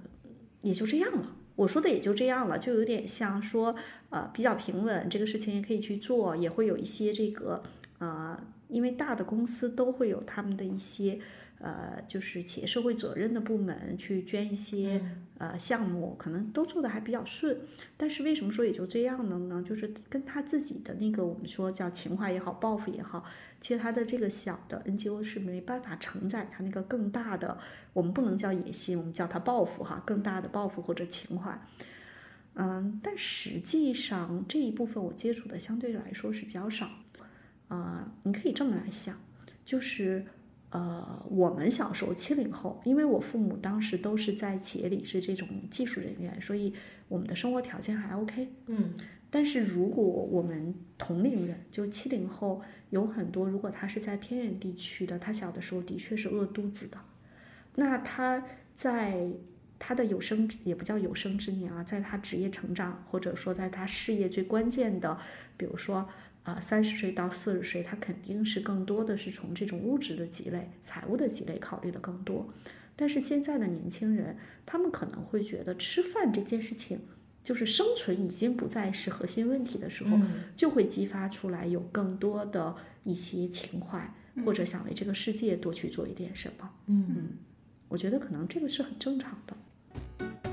B: 也就这样了。我说的也就这样了，就有点像说，呃，比较平稳，这个事情也可以去做，也会有一些这个，呃，因为大的公司都会有他们的一些，呃，就是企业社会责任的部门去捐一些，呃，项目，可能都做的还比较顺。但是为什么说也就这样了呢？就是跟他自己的那个我们说叫情怀也好，抱负也好，其实他的这个小的 NGO 是没办法承载他那个更大的，我们不能叫野心，我们叫他抱负哈，更大的抱负或者情怀。嗯，但实际上这一部分我接触的相对来说是比较少。呃，你可以这么来想，就是呃，我们小时候七零后，因为我父母当时都是在企业里是这种技术人员，所以我们的生活条件还 OK。
A: 嗯
B: 但是如果我们同龄人，就七零后，有很多，如果他是在偏远地区的，他小的时候的确是饿肚子的，那他在他的有生也不叫有生之年啊，在他职业成长或者说在他事业最关键的，比如说啊三十岁到四十岁，他肯定是更多的是从这种物质的积累、财务的积累考虑的更多。但是现在的年轻人，他们可能会觉得吃饭这件事情，就是生存已经不再是核心问题的时候，就会激发出来有更多的一些情怀，或者想为这个世界多去做一点什么。
A: 嗯
B: 我觉得可能这个是很正常的。